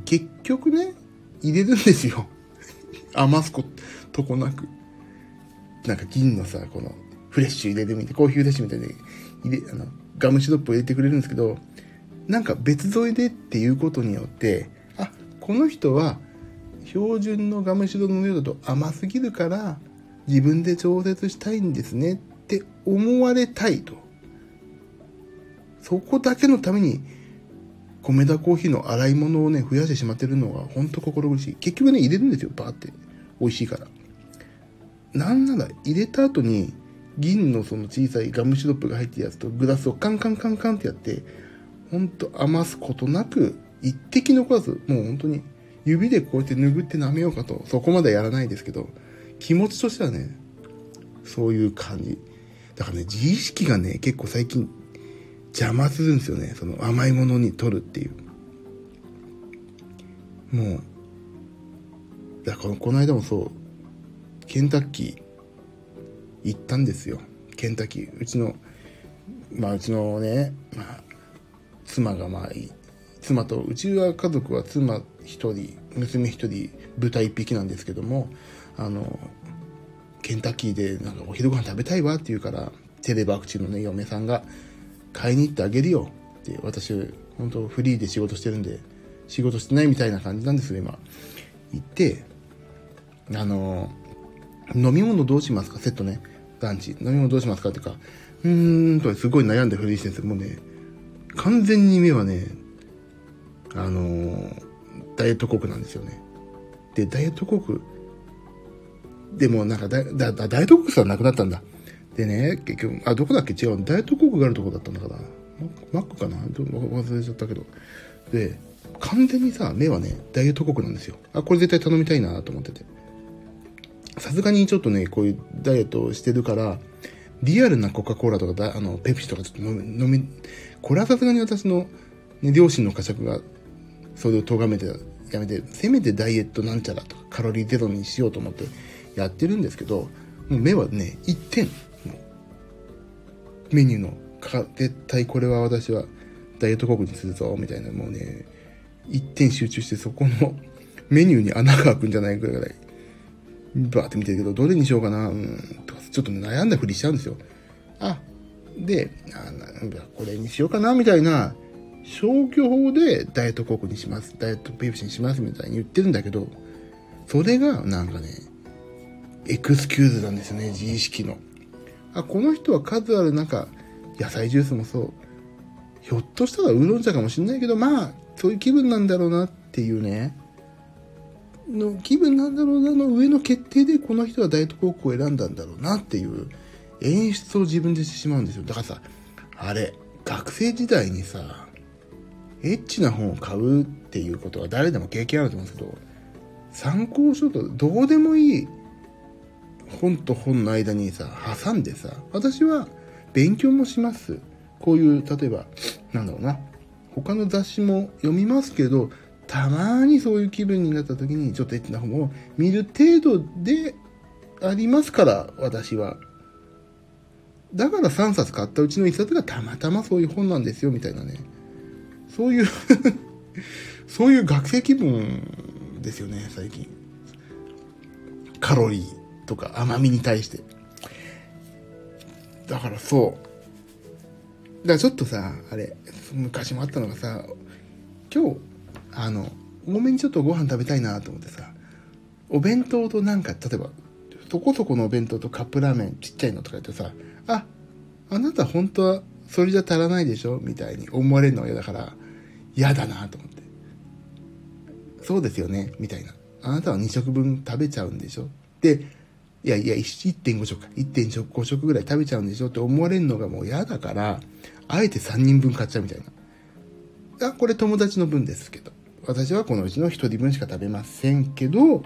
[SPEAKER 1] 結局ね、入れるんですよ。*laughs* 余すことこなく。なんか銀のさ、この、フレッシュ入れるみたいな、コーヒーフレッシュみたいで、入れ、あの、ガムシロップを入れてくれるんですけど、なんか別添えでっていうことによって、あ、この人は標準のガムシロの量だと甘すぎるから自分で調節したいんですねって思われたいと。そこだけのために米田コーヒーの洗い物をね、増やしてしまってるのが本当心苦しい。結局ね、入れるんですよ、バーって。美味しいから。なんなら入れた後に銀のその小さいガムシロップが入ってるやつとグラスをカンカンカンカンってやって、ほんと余すことなく、一滴残らず、もう本当に指でこうやって拭って舐めようかと、そこまでやらないですけど、気持ちとしてはね、そういう感じ。だからね、自意識がね、結構最近邪魔するんですよね。その甘いものに取るっていう。もう、だからこの間もそう、ケンタッキー、行ったんですよケンタッキーうちのまあうちのね、まあ、妻がまあ妻とうちは家族は妻一人娘一人豚一匹なんですけどもあのケンタッキーでなんかお昼ご飯食べたいわって言うからテレバークチのね嫁さんが買いに行ってあげるよって私本当フリーで仕事してるんで仕事してないみたいな感じなんですよ今行ってあの飲み物どうしますか？セットね。ランチ。飲み物どうしますかっていうか、うーんとすごい悩んでフリーしてるんですよ。もうね、完全に目はね、あのー、ダイエットコークなんですよね。で、ダイエットコーク、でもなんかだ、だ、だ、大徳さんなくなったんだ。でね、結局、あ、どこだっけ？違う。大東国があるとこだったんだから。マックかな？忘れちゃったけど。で、完全にさ、目はね、ダイエット国なんですよ。あ、これ絶対頼みたいなと思ってて。さすがにちょっとね、こういうダイエットをしてるから、リアルなコカ・コーラとかあの、ペプシとかちょっと飲み、飲み、これはさすがに私の、ね、両親の呵責が、それを咎めて、やめて、せめてダイエットなんちゃらとか、カロリーゼロにしようと思ってやってるんですけど、もう目はね、一点。メニューの、か、絶対これは私はダイエット国にするぞ、みたいな、もうね、一点集中してそこの *laughs* メニューに穴が開くんじゃないぐらい、バーって見てるけど、どれにしようかな、うん、とか、ちょっと悩んだふりしちゃうんですよ。あ、で、あ、これにしようかな、みたいな、消去法でダイエットコークにします、ダイエットペプシにします、みたいに言ってるんだけど、それが、なんかね、エクスキューズなんですよね、自意識の。あ、この人は数ある中、野菜ジュースもそう。ひょっとしたらウーロン茶かもしんないけど、まあ、そういう気分なんだろうなっていうね。の気分なんだろうなの上の決定でこの人はダイエット高校を選んだんだろうなっていう演出を自分でしてしまうんですよ。だからさ、あれ、学生時代にさ、エッチな本を買うっていうことは誰でも経験あると思うんですけど、参考書とどうでもいい本と本の間にさ、挟んでさ、私は勉強もします。こういう、例えば、なんだろうな。他の雑誌も読みますけど、たまにそういう気分になった時にちょっとエッチな本を見る程度でありますから、私は。だから3冊買ったうちの1冊がたまたまそういう本なんですよ、みたいなね。そういう *laughs* そういう学生気分ですよね、最近。カロリーとか甘みに対して。だからそう。だからちょっとさ、あれ、昔もあったのがさ、今日、あの、多めにちょっとご飯食べたいなと思ってさ、お弁当となんか、例えば、そこそこのお弁当とカップラーメンちっちゃいのとか言ってさ、あ、あなた本当はそれじゃ足らないでしょみたいに思われるのが嫌だから、嫌だなと思って。そうですよねみたいな。あなたは2食分食べちゃうんでしょ？で、いやいや、1.5食か。1.5食ぐらい食べちゃうんでしょって思われるのがもう嫌だから、あえて3人分買っちゃうみたいな。あ、これ友達の分ですけど。私はこのうちの1人分しか食べませんけど、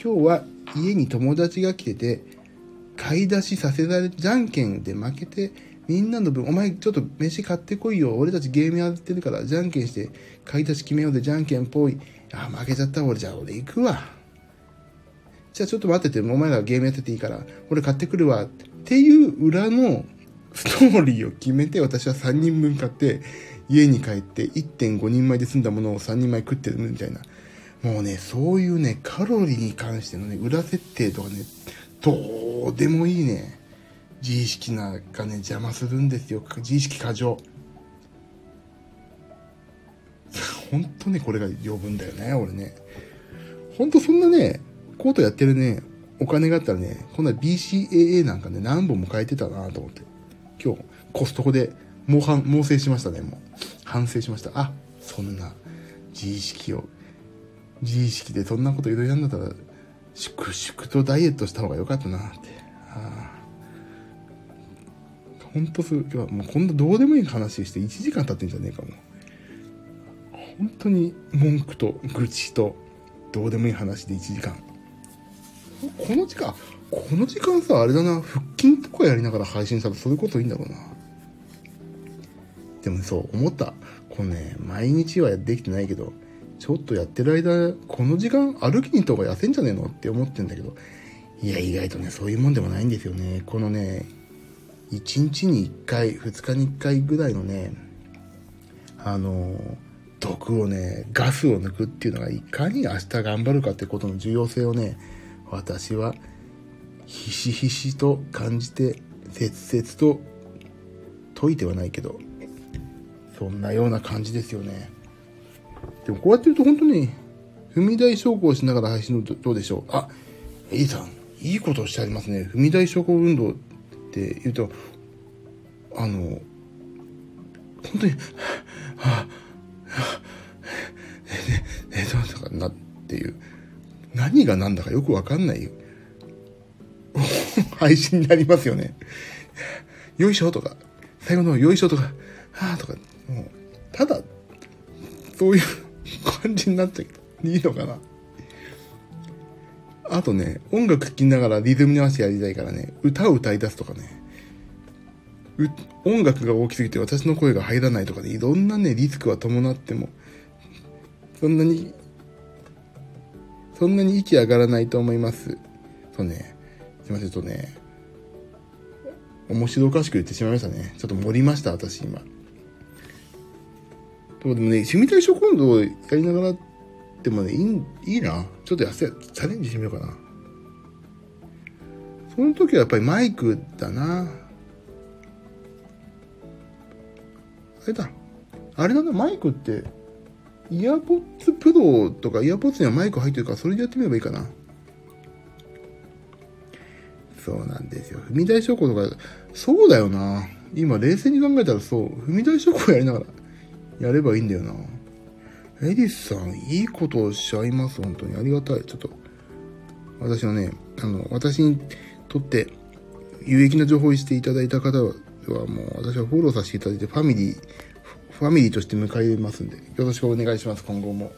[SPEAKER 1] 今日は家に友達が来てて、買い出しさせられ、じゃんけんで負けて、みんなの分、お前ちょっと飯買ってこいよ。俺たちゲームやってるから、じゃんけんして、買い出し決めようで、じゃんけんぽい。あ、負けちゃった俺、じゃあ俺行くわ。じゃあちょっと待ってて、お前らゲームやってていいから、俺買ってくるわ。っていう裏のストーリーを決めて、私は3人分買って、家に帰って1.5人前で済んだものを3人前食ってるみたいな。もうね、そういうね、カロリーに関してのね、裏設定とかね、どうでもいいね、自意識なんかね、邪魔するんですよ。自意識過剰。本当ね、これが余分だよね、俺ね。本当そんなね、コートやってるね、お金があったらね、こんな BCAA なんかね、何本も変えてたなと思って。今日、コストコで、猛反、猛省しましたね、もう。反省しました。あ、そんな、自意識を、自意識でそんなこといろいろやんだったら、粛々とダイエットした方が良かったなって。あほんとす、今日もうこんなどうでもいい話して1時間経ってんじゃねえかも。本当に文句と愚痴とどうでもいい話で1時間。この時間、この時間さ、あれだな、腹筋とかやりながら配信したらそういうこといいんだろうな。でもそう思った。このね、毎日はできてないけど、ちょっとやってる間、この時間歩きに行った方が痩せんじゃねえのって思ってんだけど、いや、意外とね、そういうもんでもないんですよね。このね、1日に1回、2日に1回ぐらいのね、あの、毒をね、ガスを抜くっていうのがいかに明日頑張るかってことの重要性をね、私はひしひしと感じて切々と解いてはないけどそんなような感じですよね。でもこうやって言うと本当に踏み台昇降しながら配信のどうでしょう。あエイさんいいことをしてありますね。踏み台昇降運動って言うとあの本当にはあ、はあ、え、え、え、どうとかなっていう何が何だかよくわかんない *laughs* 配信になりますよね。よいしょとか、最後のよいしょとか、はぁとか、もう、ただ、そういう感じになっちゃっていいのかな。あとね、音楽聴きながらリズムに合わせてやりたいからね、歌を歌い出すとかね、音楽が大きすぎて私の声が入らないとかで、ね、いろんなね、リスクは伴っても、そんなに、そんなに息上がらないと思います。そうね、すいません、ちょっとね、面白おかしく言ってしまいましたね。ちょっと盛りました、私今。でもね、趣味対象今度やりながらでもね、いい、いいな。ちょっとやせ、チャレンジしてみようかな。その時はやっぱりマイクだな。あれだ。あれだな、マイクって、イヤポッツプロとかイヤポッツにはマイク入ってるから、それでやってみればいいかな。そうなんですよ。踏み台昇降とか、そうだよな。今冷静に考えたらそう。踏み台昇降やりながら、やればいいんだよな。エリスさん、いいことをおっしゃいます。本当に。ありがたい。ちょっと、私のね、あの、私にとって有益な情報をしていただいた方は、もう私はフォローさせていただいて、ファミリー、ファミリーとして迎え入れますんで、よろしくお願いします、今後も。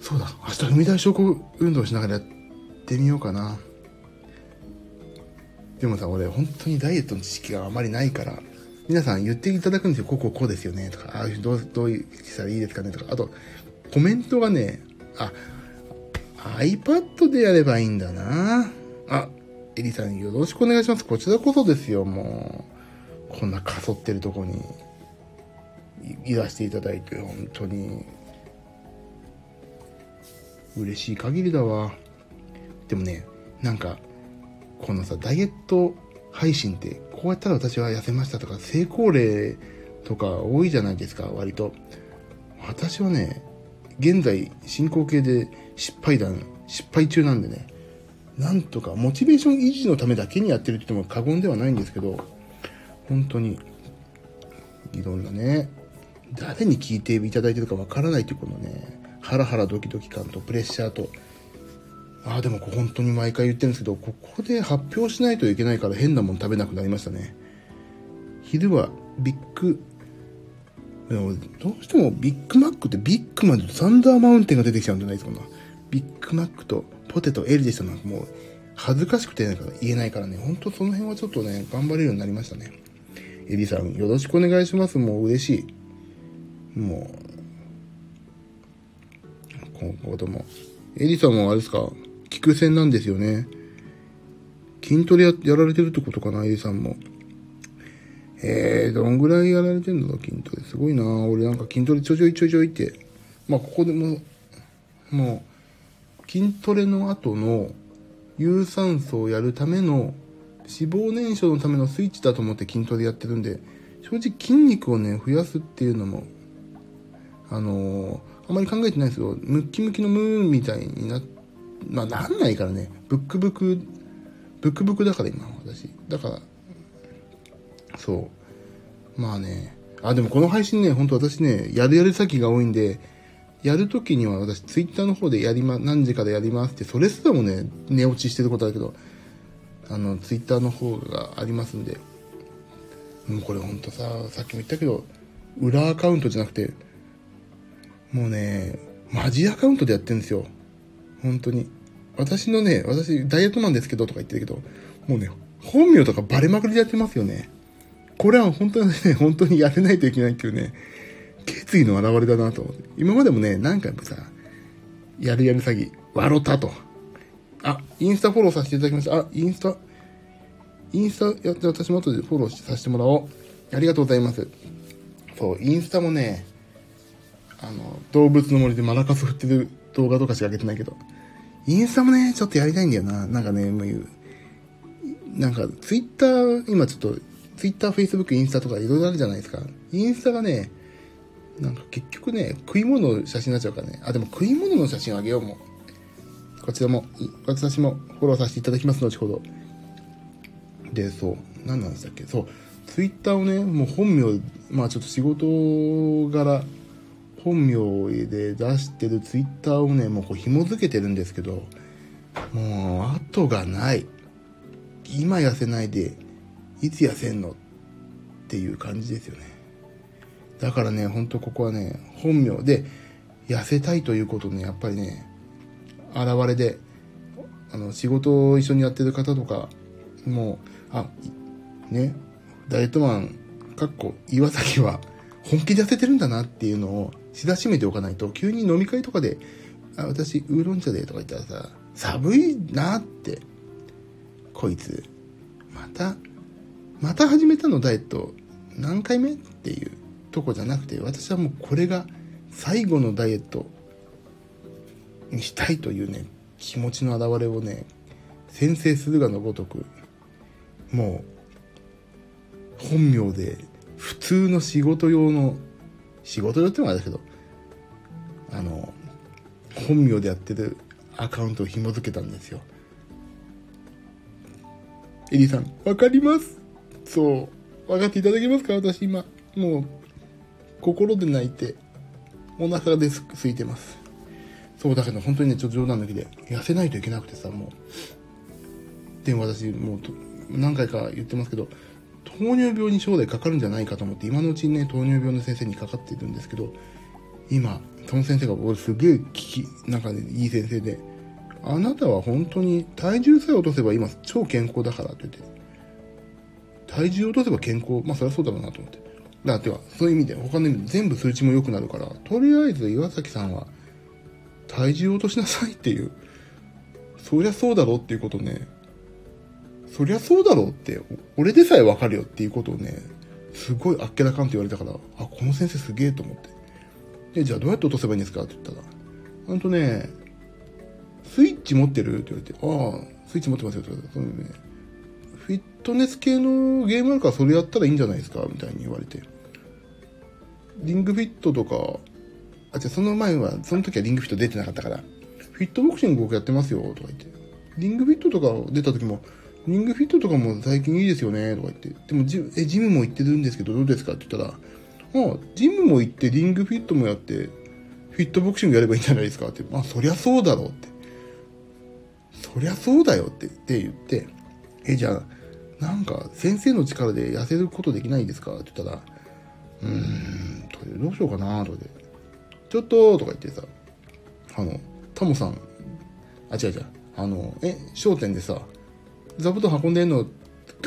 [SPEAKER 1] そうだ、明日踏み台昇降運動しながらやってみようかな。でもさ、俺、本当にダイエットの知識があまりないから、皆さん言っていただくんですよ。こここうですよね。とか、あどう、どういうしたらいいですかね。とか、あと、コメントがね、あ、iPad でやればいいんだな。あ、エリさんよろしくお願いします。こちらこそですよ、もう。こんなかそってるとこに、いらしていただいて、本当に、嬉しい限りだわ。でもね、なんか、このさ、ダイエット配信ってこうやったら私は痩せましたとか、成功例とか多いじゃないですか、割と。私はね、現在進行形で失敗談、失敗中なんでね、なんとかモチベーション維持のためだけにやってるって言っても過言ではないんですけど、本当に、いろんなね、誰に聞いていただいてるかわからないというこのね、ハラハラドキドキ感とプレッシャーと、あ、でも本当に毎回言ってるんですけど、ここで発表しないといけないから変なもん食べなくなりましたね。昼はビッグ、どうしてもビッグマックってビッグマンとサンダーマウンテンが出てきちゃうんじゃないですかな。ビッグマックとポテト L でしたなんかもう恥ずかしくて言えないからね、ほんとその辺はちょっとね、頑張れるようになりましたね。エリさん、よろしくお願いします。もう嬉しい。もう、今後とも。エリさんもあれですか？菊線なんですよね。筋トレややられてるってことかな、A さんも。えー、どんぐらいやられてんの？筋トレ。すごいな俺なんか筋トレちょちょいちょいちょいって。まあ、ここでも、もう、筋トレの後の有酸素をやるための脂肪燃焼のためのスイッチだと思って筋トレやってるんで、正直筋肉をね、増やすっていうのも、あのー、あまり考えてないですよ。ムッキムキのムーンみたいになって、まあなんないからね、ブックブック、ブックブックだから今、私。だから、そう。まあね、あ、でもこの配信ね、本当私ね、やるやる先が多いんで、やるときには私、ツイッターの方でやりま、何時からやりますって、それすらもね、寝落ちしてることだけど、あの、ツイッターの方がありますんで、もうこれほんとさ、さっきも言ったけど、裏アカウントじゃなくて、もうね、マジアカウントでやってるんですよ。本当に。私のね、私、ダイエットマンですけどとか言ってるけど、もうね、本名とかバレまくりでやってますよね。これは本当にね、本当にやれないといけないっていうね、決意の表れだなと思って。今までもね、何回もさ、やるやる詐欺、笑ったと。あ、インスタフォローさせていただきました。あ、インスタ、インスタやって私も後でフォローさせてもらおう。ありがとうございます。そう、インスタもね、あの、動物の森でマラカス振ってる動画とかしか上げてないけど、インスタもね、ちょっとやりたいんだよな。なんかね、もううなんか、ツイッター、今ちょっと、ツイッター、フェイスブック、インスタとかいろいろあるじゃないですか。インスタがね、なんか結局ね、食い物の写真になっちゃうからね。あ、でも食い物の写真あげようもう。こちらも、私もフォローさせていただきます、後ほど。で、そう、何なんでしたっけそう、ツイッターをね、もう本名、まあちょっと仕事柄、本名で出してるツイッターをね、もうこう紐付けてるんですけど、もう、後がない。今痩せないで、いつ痩せんのっていう感じですよね。だからね、ほんとここはね、本名で、痩せたいということね、やっぱりね、現れで、あの、仕事を一緒にやってる方とか、もう、あ、ね、ダイエットマン、かっこ、岩崎は、本気で痩せてるんだなっていうのを知らしめておかないと、急に飲み会とかで、あ、私、ウーロン茶でとか言ったらさ、寒いなって、こいつ、また、また始めたのダイエット、何回目っていうとこじゃなくて、私はもうこれが最後のダイエットにしたいというね、気持ちの表れをね、先制するがのごとく、もう、本名で、普通の仕事用の、仕事用ってのはあれだけど、あの、本名でやってるアカウントを紐付けたんですよ。エリーさん、わかります？そう。わかっていただけますか？私今、もう、心で泣いて、お腹です空いてます。そう、だけど本当にね、ちょっと冗談抜きで、痩せないといけなくてさ、もう。でも私、もう、何回か言ってますけど、糖尿病に将来かかるんじゃないかと思って、今のうちにね、糖尿病の先生にかかっているんですけど、今、その先生が、俺すげえ聞き、なんかね、いい先生で、あなたは本当に体重さえ落とせば今超健康だからって言って、体重落とせば健康、まあそりゃそうだろうなと思って。だっては、そういう意味で、他の意味で全部数値も良くなるから、とりあえず岩崎さんは体重落としなさいっていう、そりゃそうだろうっていうことね、そりゃそうだろうって、俺でさえわかるよっていうことをね、すごいあっけらかんと言われたから、あ、この先生すげえと思って。で、じゃあどうやって落とせばいいんですかって言ったら、ほんとね、スイッチ持ってるって言われて、ああ、スイッチ持ってますよって言われて、そのね、フィットネス系のゲームあるからそれやったらいいんじゃないですかみたいに言われて。リングフィットとか、あ、じゃその前は、その時はリングフィット出てなかったから、フィットボクシング僕やってますよとか言って。リングフィットとか出た時も、リングフィットとかも最近いいですよねとか言って。でもジ、え、ジムも行ってるんですけどどうですか？って言ったら、あジムも行ってリングフィットもやって、フィットボクシングやればいいんじゃないですか？って。まあ、そりゃそうだろうって。そりゃそうだよってって言って、え、じゃあ、なんか、先生の力で痩せることできないですか？って言ったら、うーん、とかどうしようかなとかで、ちょっととか言ってさ、あの、タモさん、あ、違う違う、あの、え、商店でさ、座布団運んでんの、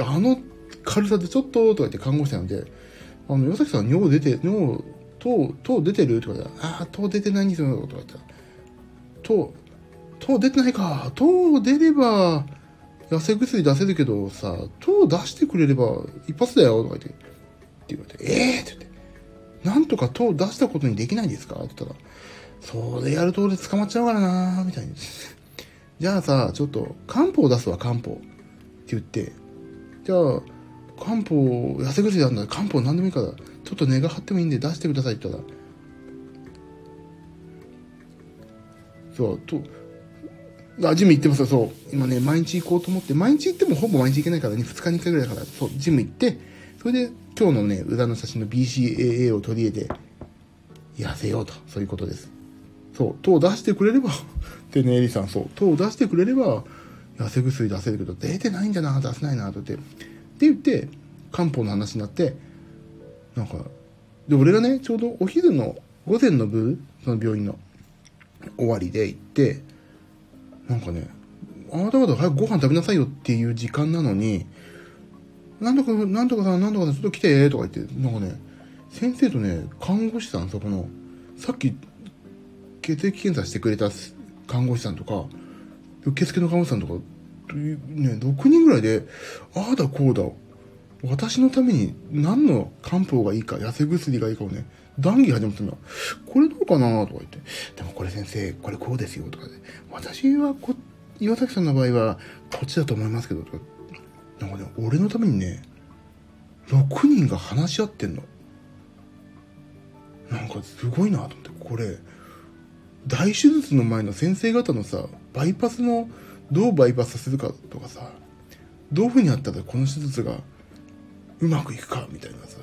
[SPEAKER 1] あの軽さでちょっととか言って看護師さんで、あの、岩崎さん尿出て、尿、糖、糖出てる？とか言ったら、ああ、糖出てないんですよ、とか言ったら、糖、糖出てないか、糖出れば、痩せ薬出せるけどさ、糖出してくれれば一発だよ、とか言って、って言われて、ええー、って言って、なんとか糖出したことにできないんですか？って言ったら、それやると俺捕まっちゃうからなみたいに。じゃあさ、ちょっと漢方出すわ、漢方。言って、じゃあ、漢方、痩せ薬なんだ漢方何でもいいから、ちょっと値が張ってもいいんで出してくださいって言ったら、そう、と、あ、ジム行ってますよ、そう。今ね、毎日行こうと思って、毎日行ってもほぼ毎日行けないから。ね、2日に1回ぐらいだから、そう、ジム行って、それで今日のね、裏の写真の BCAA を取り入れて、痩せようと、そういうことです。そう、糖を出してくれれば、でね、エリさん、そう、糖を出してくれれば、痩せ薬出せるけど、出てないんじゃな、出せないな、とって。って言って、漢方の話になって、なんか、で、俺がね、ちょうどお昼の、午前の部、その病院の終わりで行って、なんかね、あなた方早くご飯食べなさいよっていう時間なのに、なんとか、なんとかさ、なんとかさん、ちょっと来て、とか言って、なんかね、先生とね、看護師さん、そこの、さっき、血液検査してくれた看護師さんとか、受付の看護師さんとか、ね、6人ぐらいで、ああだこうだ、私のために何の漢方がいいか、痩せ薬がいいかをね、談義始まったんだ。これどうかなとか言って。でもこれ先生、これこうですよとかで、私はこ、岩崎さんの場合はこっちだと思いますけど、とか。なんかね、俺のためにね、6人が話し合ってんの。なんかすごいなと思って、これ、大手術の前の先生方のさ、バイパスの、どうバイパスさせるかとかさ、どういう風にやったらこの手術がうまくいくかみたいなさ、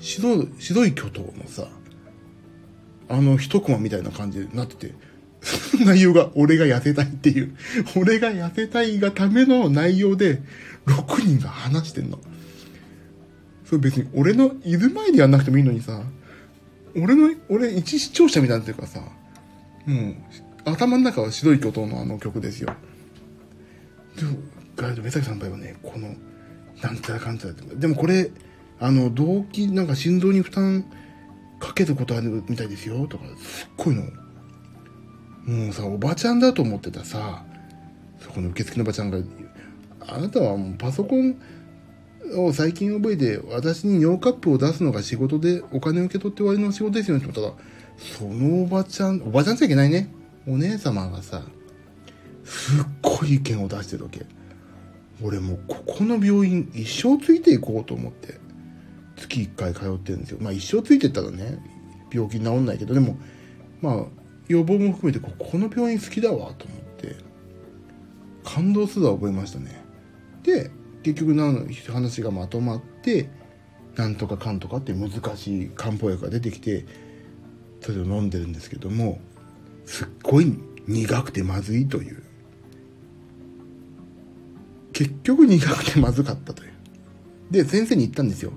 [SPEAKER 1] 白い、白い巨頭のさ、あの一コマみたいな感じになってて、そ *laughs* の内容が俺が痩せたいっていう、俺が痩せたいがための内容で6人が話してんの。それ別に俺のいる前でやんなくてもいいのにさ、俺の、俺一視聴者みたいなってるかさ、もう頭の中は白い巨頭のあの曲ですよ。でも、ガイド、目崎さんの場合はね、この、なんちゃらかんちゃらって。でもこれ、あの、動機、なんか心臓に負担かけることあるみたいですよ、とか、すっごいの。もうさ、おばちゃんだと思ってたさ、そこの受付のおばちゃんが、あなたはもうパソコンを最近覚えて、私に尿カップを出すのが仕事で、お金を受け取って終わりの仕事ですよねって言ったら、そのおばちゃん、おばちゃんじゃいけないね。お姉様がさ、すっごい意見を出してるわけ。俺もうここの病院一生ついていこうと思って、月1回通ってるんですよ。まあ一生ついてったらね、病気治んないけど、でも、まあ予防も含めてここの病院好きだわと思って、感動すら覚えましたね。で、結局な話がまとまって、なんとかかんとかって難しい漢方薬が出てきて、それを飲んでるんですけども、すっごい苦くてまずいという。結局苦くてまずかったという。で、先生に言ったんですよ。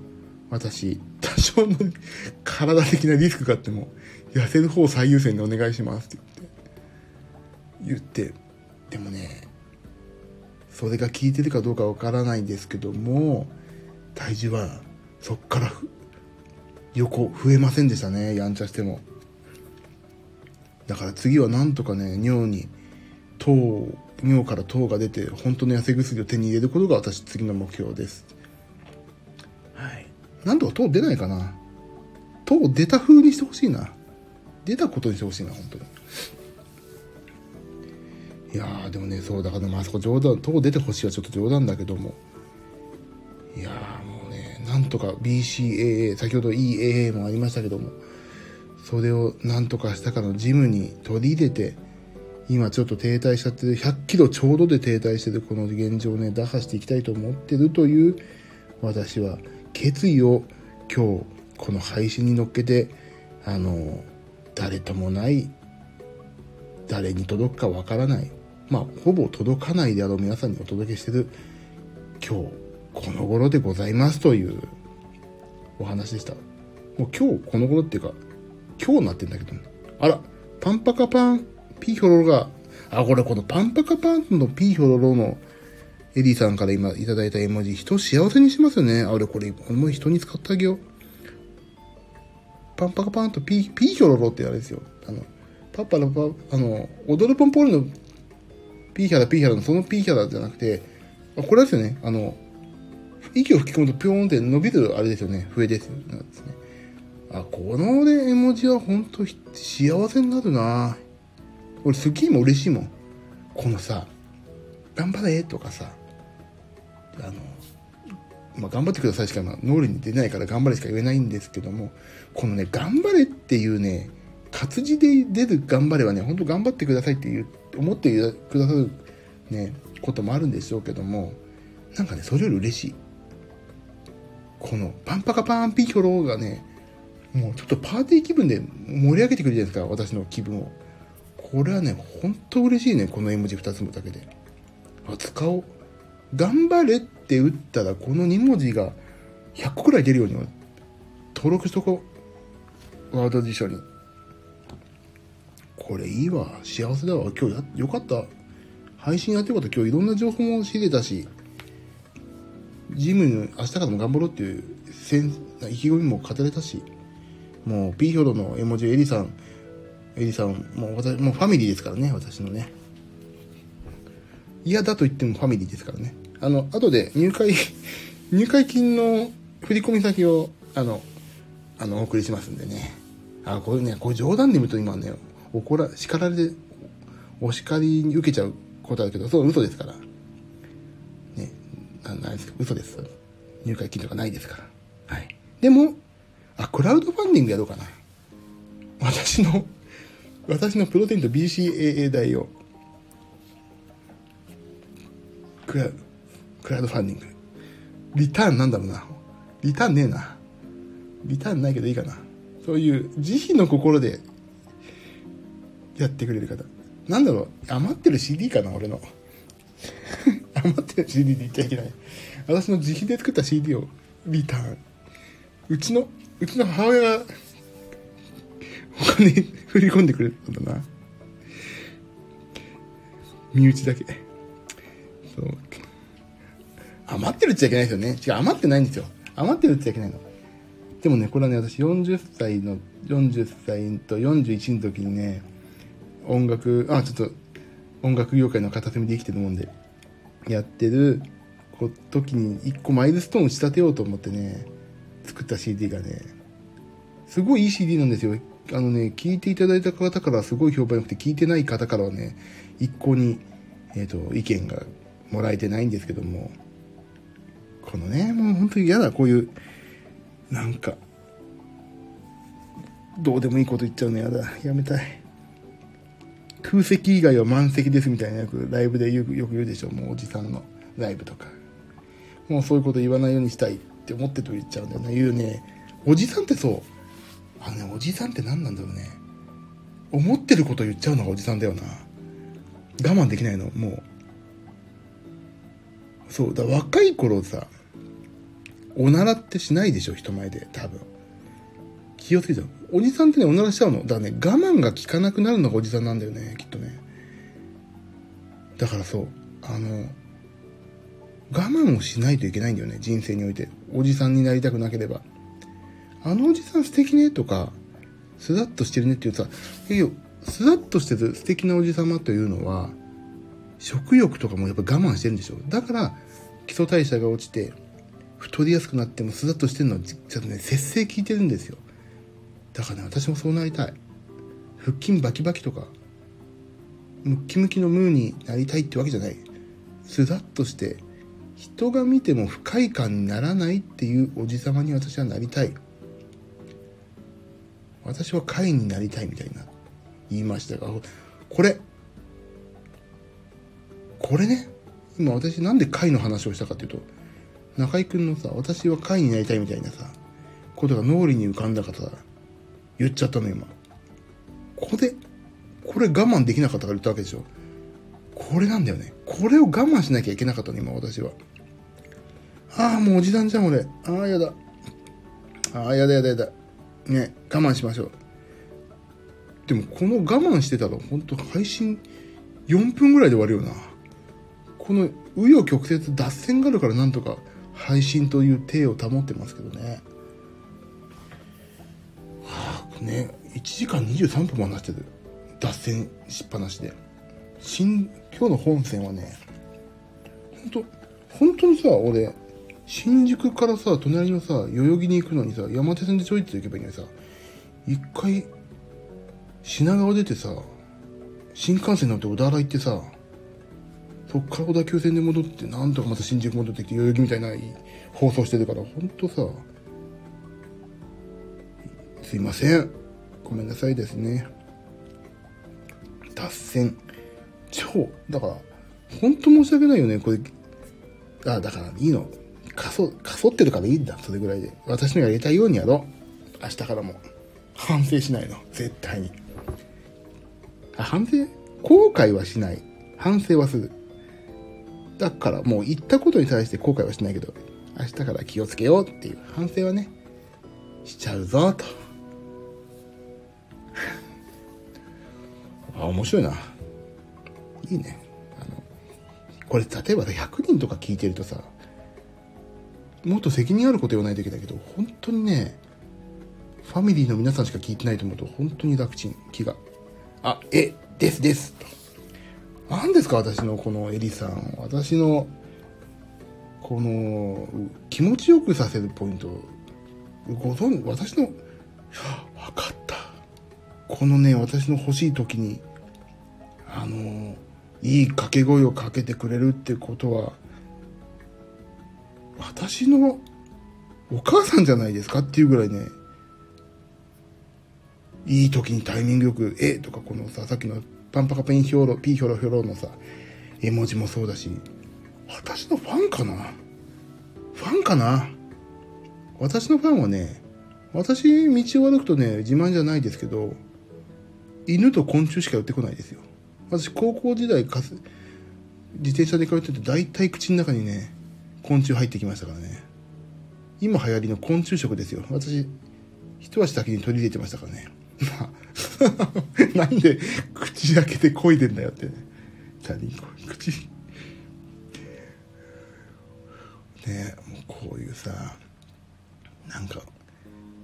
[SPEAKER 1] 私、多少の体的なリスクがあっても、痩せる方最優先でお願いしますって言って、言って、でもね、それが効いてるかどうかわからないんですけども、体重はそっから横増えませんでしたね、やんちゃしても。だから次はなんとかね、尿に、糖、尿から糖が出て、本当の痩せ薬を手に入れることが私次の目標です。はい。なんとか糖出ないかな。糖出た風にしてほしいな。出たことにしてほしいな、本当に。いやー、でもね、そう、だから、まあそこ冗談、糖出てほしいはちょっと冗談だけども。いやー、もうね、なんとか BCAA、先ほど EAA もありましたけども、それをなんとかしたかのジムに取り入れて、今ちょっと停滞しちゃってる、100キロちょうどで停滞してるこの現状をね、打破していきたいと思ってるという、私は決意を今日、この配信に乗っけて、あの、誰ともない、誰に届くかわからない、まあ、ほぼ届かないであろう皆さんにお届けしてる、今日、この頃でございますというお話でした。もう今日この頃っていうか、今日になってんだけど、あら、パンパカパン、ピーヒョロロが、あ、これこのパンパカパンのピーヒョロロのエディさんから今いただいた絵文字、人を幸せにしますよね。あれこれ、これも人に使ってあげよう。パンパカパンとピー、ピーヒョロロってあれですよ。あの、パッパラパ、あの、踊るポンポールのピーヒャラピーヒャラのそのピーヒャラじゃなくて、これですよね。あの、息を吹き込むとピョーンって伸びるあれですよね。笛ですよ。なんですね。あ、このね、絵文字は本当幸せになるな俺、スキーも嬉しいもん。このさ、頑張れとかさ、あの、まあ、頑張ってくださいしか、まあ、脳裏に出ないから頑張れしか言えないんですけども、このね、頑張れっていうね、活字で出る頑張れはね、本当頑張ってくださいっていう、思ってくださるね、こともあるんでしょうけども、なんかね、それより嬉しい。このパンパカパンピヒョロがね、もうちょっとパーティー気分で盛り上げてくるじゃないですか、私の気分を。これはね、ほんと嬉しいね、この絵文字2つもだけで。あ、使おう。頑張れって打ったら、この2文字が100個くらい出るように登録しとこう。ワード辞書に。これいいわ。幸せだわ。今日や、よかった。配信やってること今日いろんな情報も仕入れたし、ジム明日からも頑張ろうっていう意気込みも語れたし、もう、ピーヒョロの絵文字、エリさん、エリさん、もう私、もうファミリーですからね、私のね。嫌だと言ってもファミリーですからね。あの、後で入会、入会金の振込先を、あの、あの、お送りしますんでね。あ、これね、これ冗談で言うと今ね、怒ら、叱られて、お叱りに受けちゃうことあるけど、そう、嘘ですから。ね、ななんですか、嘘です。入会金とかないですから。はい。でも、あ、クラウドファンディングやろうかな。私の、私のプロテインと BCAA 代を、クラクラウドファンディング。リターンなんだろうな。リターンねえな。リターンないけどいいかな。そういう慈悲の心でやってくれる方。なんだろう、余ってる CD かな、俺の。*laughs* 余ってる CD で言っちゃいけない。私の自費で作った CD をリターン。うちの、うちの母親が、お金 *laughs* 振り込んでくれたんだな。身内だけ。そう。余ってるっちゃいけないですよね。違う、余ってないんですよ。余ってるって言っちゃいけないの。でもね、これはね、私40歳の、40歳と41の時にね、音楽、あ、ちょっと、音楽業界の片隅で生きてるもんで、やってる時に一個マイルストーン仕立てようと思ってね、作った CD がね、すごいいい CD なんですよ。あのね、聞いていただいた方からすごい評判良くて、聞いてない方からはね、一向に、えっ、ー、と、意見がもらえてないんですけども、このね、もう本当に嫌だ、こういう、なんか、どうでもいいこと言っちゃうの嫌だ。やめたい。空席以外は満席ですみたいなよくライブでよくよく言うでしょ。もうおじさんのライブとか。もうそういうこと言わないようにしたいって思ってと言っちゃうんだよね。言うね。おじさんってそう。あのね、おじさんって何なんだろうね。思ってること言っちゃうのがおじさんだよな。我慢できないの、もう。そう、だ若い頃さ、おならってしないでしょ、人前で、多分。気をつけちゃう。おじさんってね、おならしちゃうの。だからね、我慢が効かなくなるのがおじさんなんだよね、きっとね。だからそう、あの、我慢をしないといけないんだよね、人生において。おじさんになりたくなければ。あのおじさん素敵ね、とか、スラッとしてるねっていうさ、いやスラッとしてる素敵なおじさまというのは、食欲とかもやっぱ我慢してるんでしょ。だから、基礎代謝が落ちて、太りやすくなってもスラッとしてるのは、ちょっとね、節制効いてるんですよ。だからね、私もそうなりたい。腹筋バキバキとか、ムッキムキのムーになりたいってわけじゃない。スラッとして、人が見ても不快感にならないっていうおじさまに私はなりたい。私は会になりたいみたいな言いましたが、これ、これね、今私なんで会の話をしたかっていうと、中居君のさ、私は会になりたいみたいなさ、ことが脳裏に浮かんだから言っちゃったの今。これ、これ我慢できなかったから言ったわけでしょ。これなんだよね。これを我慢しなきゃいけなかったの、今私は。ああ、もうおじさんじゃん、俺。ああ、やだ。ああ、やだやだやだ。ね、我慢しましょう。でも、この我慢してたら、本当配信4分ぐらいで終わるよな。この、紆余曲折、脱線があるからなんとか配信という体を保ってますけどね。はあ、ね、1時間23分も話してる。脱線しっぱなしで。新、今日の本線はね、本当本当にさ、俺、新宿からさ、隣のさ、代々木に行くのにさ、山手線でちょいって行けばいいのにさ、一回、品川出てさ、新幹線乗って小田原行ってさ、そっから小田急線で戻って、なんとかまた新宿戻ってきて、代々木みたいな放送してるから、ほんとさ、すいません。ごめんなさいですね。脱線。超、だから、ほんと申し訳ないよね、これ。あ、だからいいの。かそ、かそってるからいいんだ、それぐらいで。私のやりたいようにやろう。明日からも。反省しないの。絶対に。あ、反省？後悔はしない。反省はする。だからもう言ったことに対して後悔はしないけど、明日から気をつけようっていう反省はね、しちゃうぞ、と。*laughs* あ、面白いな。いいね。あの、これ例えば100人とか聞いてるとさ、もっと責任あること言わないといけないけど、本当にね、ファミリーの皆さんしか聞いてないと思うと、本当に楽ちん、気が。あ、え、ですです。何ですか私のこのエリさん。私の、この、気持ちよくさせるポイント。ご存知、私の、わかった。このね、私の欲しい時に、あの、いい掛け声をかけてくれるってことは、私のお母さんじゃないですかっていうぐらいね、いい時にタイミングよく、えとかこのさ、さっきのパンパカペンヒョロ、ピーヒョロヒョロのさ、絵文字もそうだし、私のファンかな？ファンかな？私のファンはね、私、道を歩くとね、自慢じゃないですけど、犬と昆虫しか寄ってこないですよ。私高校時代かす自転車で通ってて大体口の中にね昆虫入ってきましたからね。今流行りの昆虫食ですよ。私一足先に取り入れてましたからね。まあ *laughs* なんで口開けて漕いでんだよって。ねチャリンコ口。ねもうこういうさなんか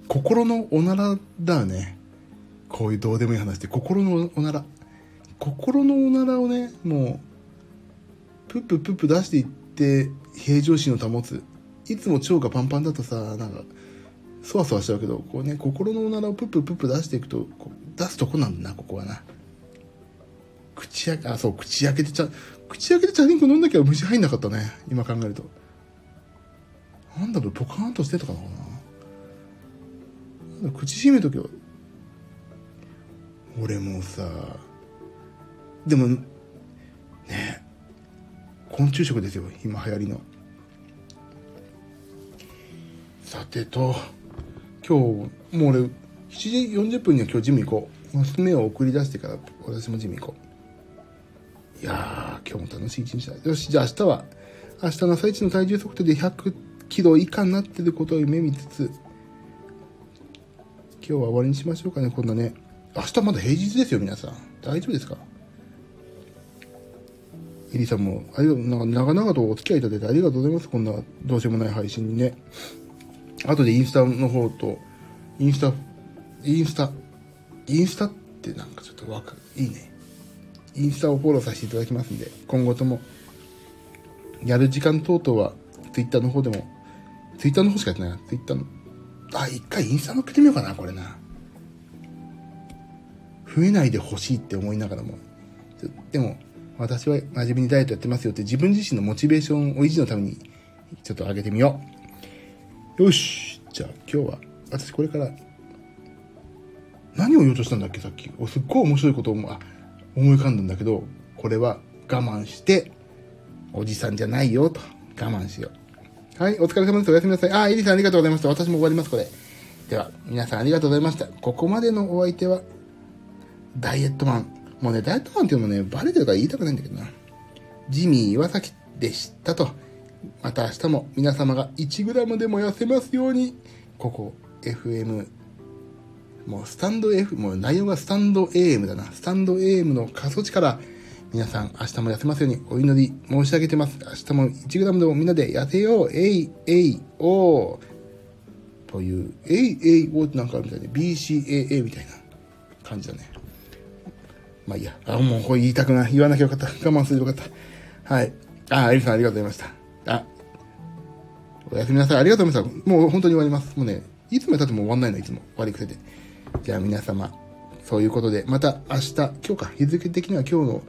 [SPEAKER 1] 心のおならだよね。こういうどうでもいい話で心のおなら。心のおならをねもうプッププップ出していって平常心を保つ。いつも腸がパンパンだとさなんかそわそわしちゃうけどこうね心のおならをプッププップ出していくと出すとこなんだなここはな。口開けあそう口開けてちゃ口開けてチャリンコ飲んだけど虫入んなかったね今考えると。なんだろうポカーンとしてたかな口閉めとけよ俺もさでもね昆虫食ですよ今流行りの。さてと今日もう俺7時40分には今日ジム行こう。娘を送り出してから私もジム行こう。いやー今日も楽しい一日だ。よしじゃあ明日は明日の朝一の体重測定で100キロ以下になってることを夢見つつ今日は終わりにしましょうかねこんなね。明日まだ平日ですよ皆さん。大丈夫ですか？エリさんも、ありがとう、なんか長々とお付き合いいただいてありがとうございます。こんなどうしようもない配信にね。後でインスタの方と、インスタ、インスタ、インスタってなんかちょっとわか。いいね。インスタをフォローさせていただきますんで、今後とも、やる時間等々は、ツイッターの方でも、ツイッターの方しかやってないな。ツイッターの、あ、一回インスタ乗っけてみようかな、これな。増えないでほしいって思いながらも。でも、私は真面目にダイエットやってますよって自分自身のモチベーションを維持のためにちょっと上げてみよう。よし。じゃあ今日は、私これから、何を言おうとしたんだっけさっき。おすっごい面白いことを思い浮かんだんだけど、これは我慢して、おじさんじゃないよと。我慢しよう。はい、お疲れ様です。おやすみなさい。あ、エリさんありがとうございました。私も終わります、これ。では、皆さんありがとうございました。ここまでのお相手は、ダイエットマン。もうね、ダイエットマンっていうのもね、バレてるから言いたくないんだけどな。ジミー岩崎でしたと。また明日も皆様が 1g でも痩せますように、ここ、FM、もうスタンド F、もう内容がスタンド AM だな。スタンド AM の過疎地から皆さん明日も痩せますようにお祈り申し上げてます。明日も 1g でもみんなで痩せよう。えい、えい、おー。という、えい、えい、おーってなんかあるみたいで、BCAA みたいな感じだね。まあいいや。あ、もうこれ言いたくない。言わなきゃよかった。我慢すればよかった。はい。あ、エリさんありがとうございました。あ、おやすみなさい。ありがとうございました。もう本当に終わります。もうね、いつまで経っても終わんないの、いつも。悪い癖で。じゃあ皆様、そういうことで、また明日、今日か、日付的には今日の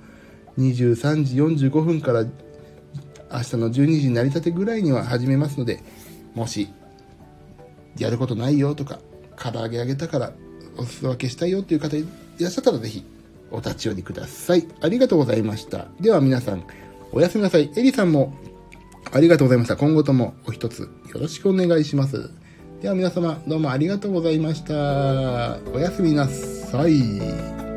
[SPEAKER 1] 23時45分から明日の12時になりたてぐらいには始めますので、もし、やることないよとか、唐揚げあげたからお裾分けしたいよっていう方いらっしゃったらぜひお立ち寄りください。ありがとうございました。では皆さん、おやすみなさい。エリさんもありがとうございました。今後ともお一つよろしくお願いします。では皆様、どうもありがとうございました。おやすみなさい。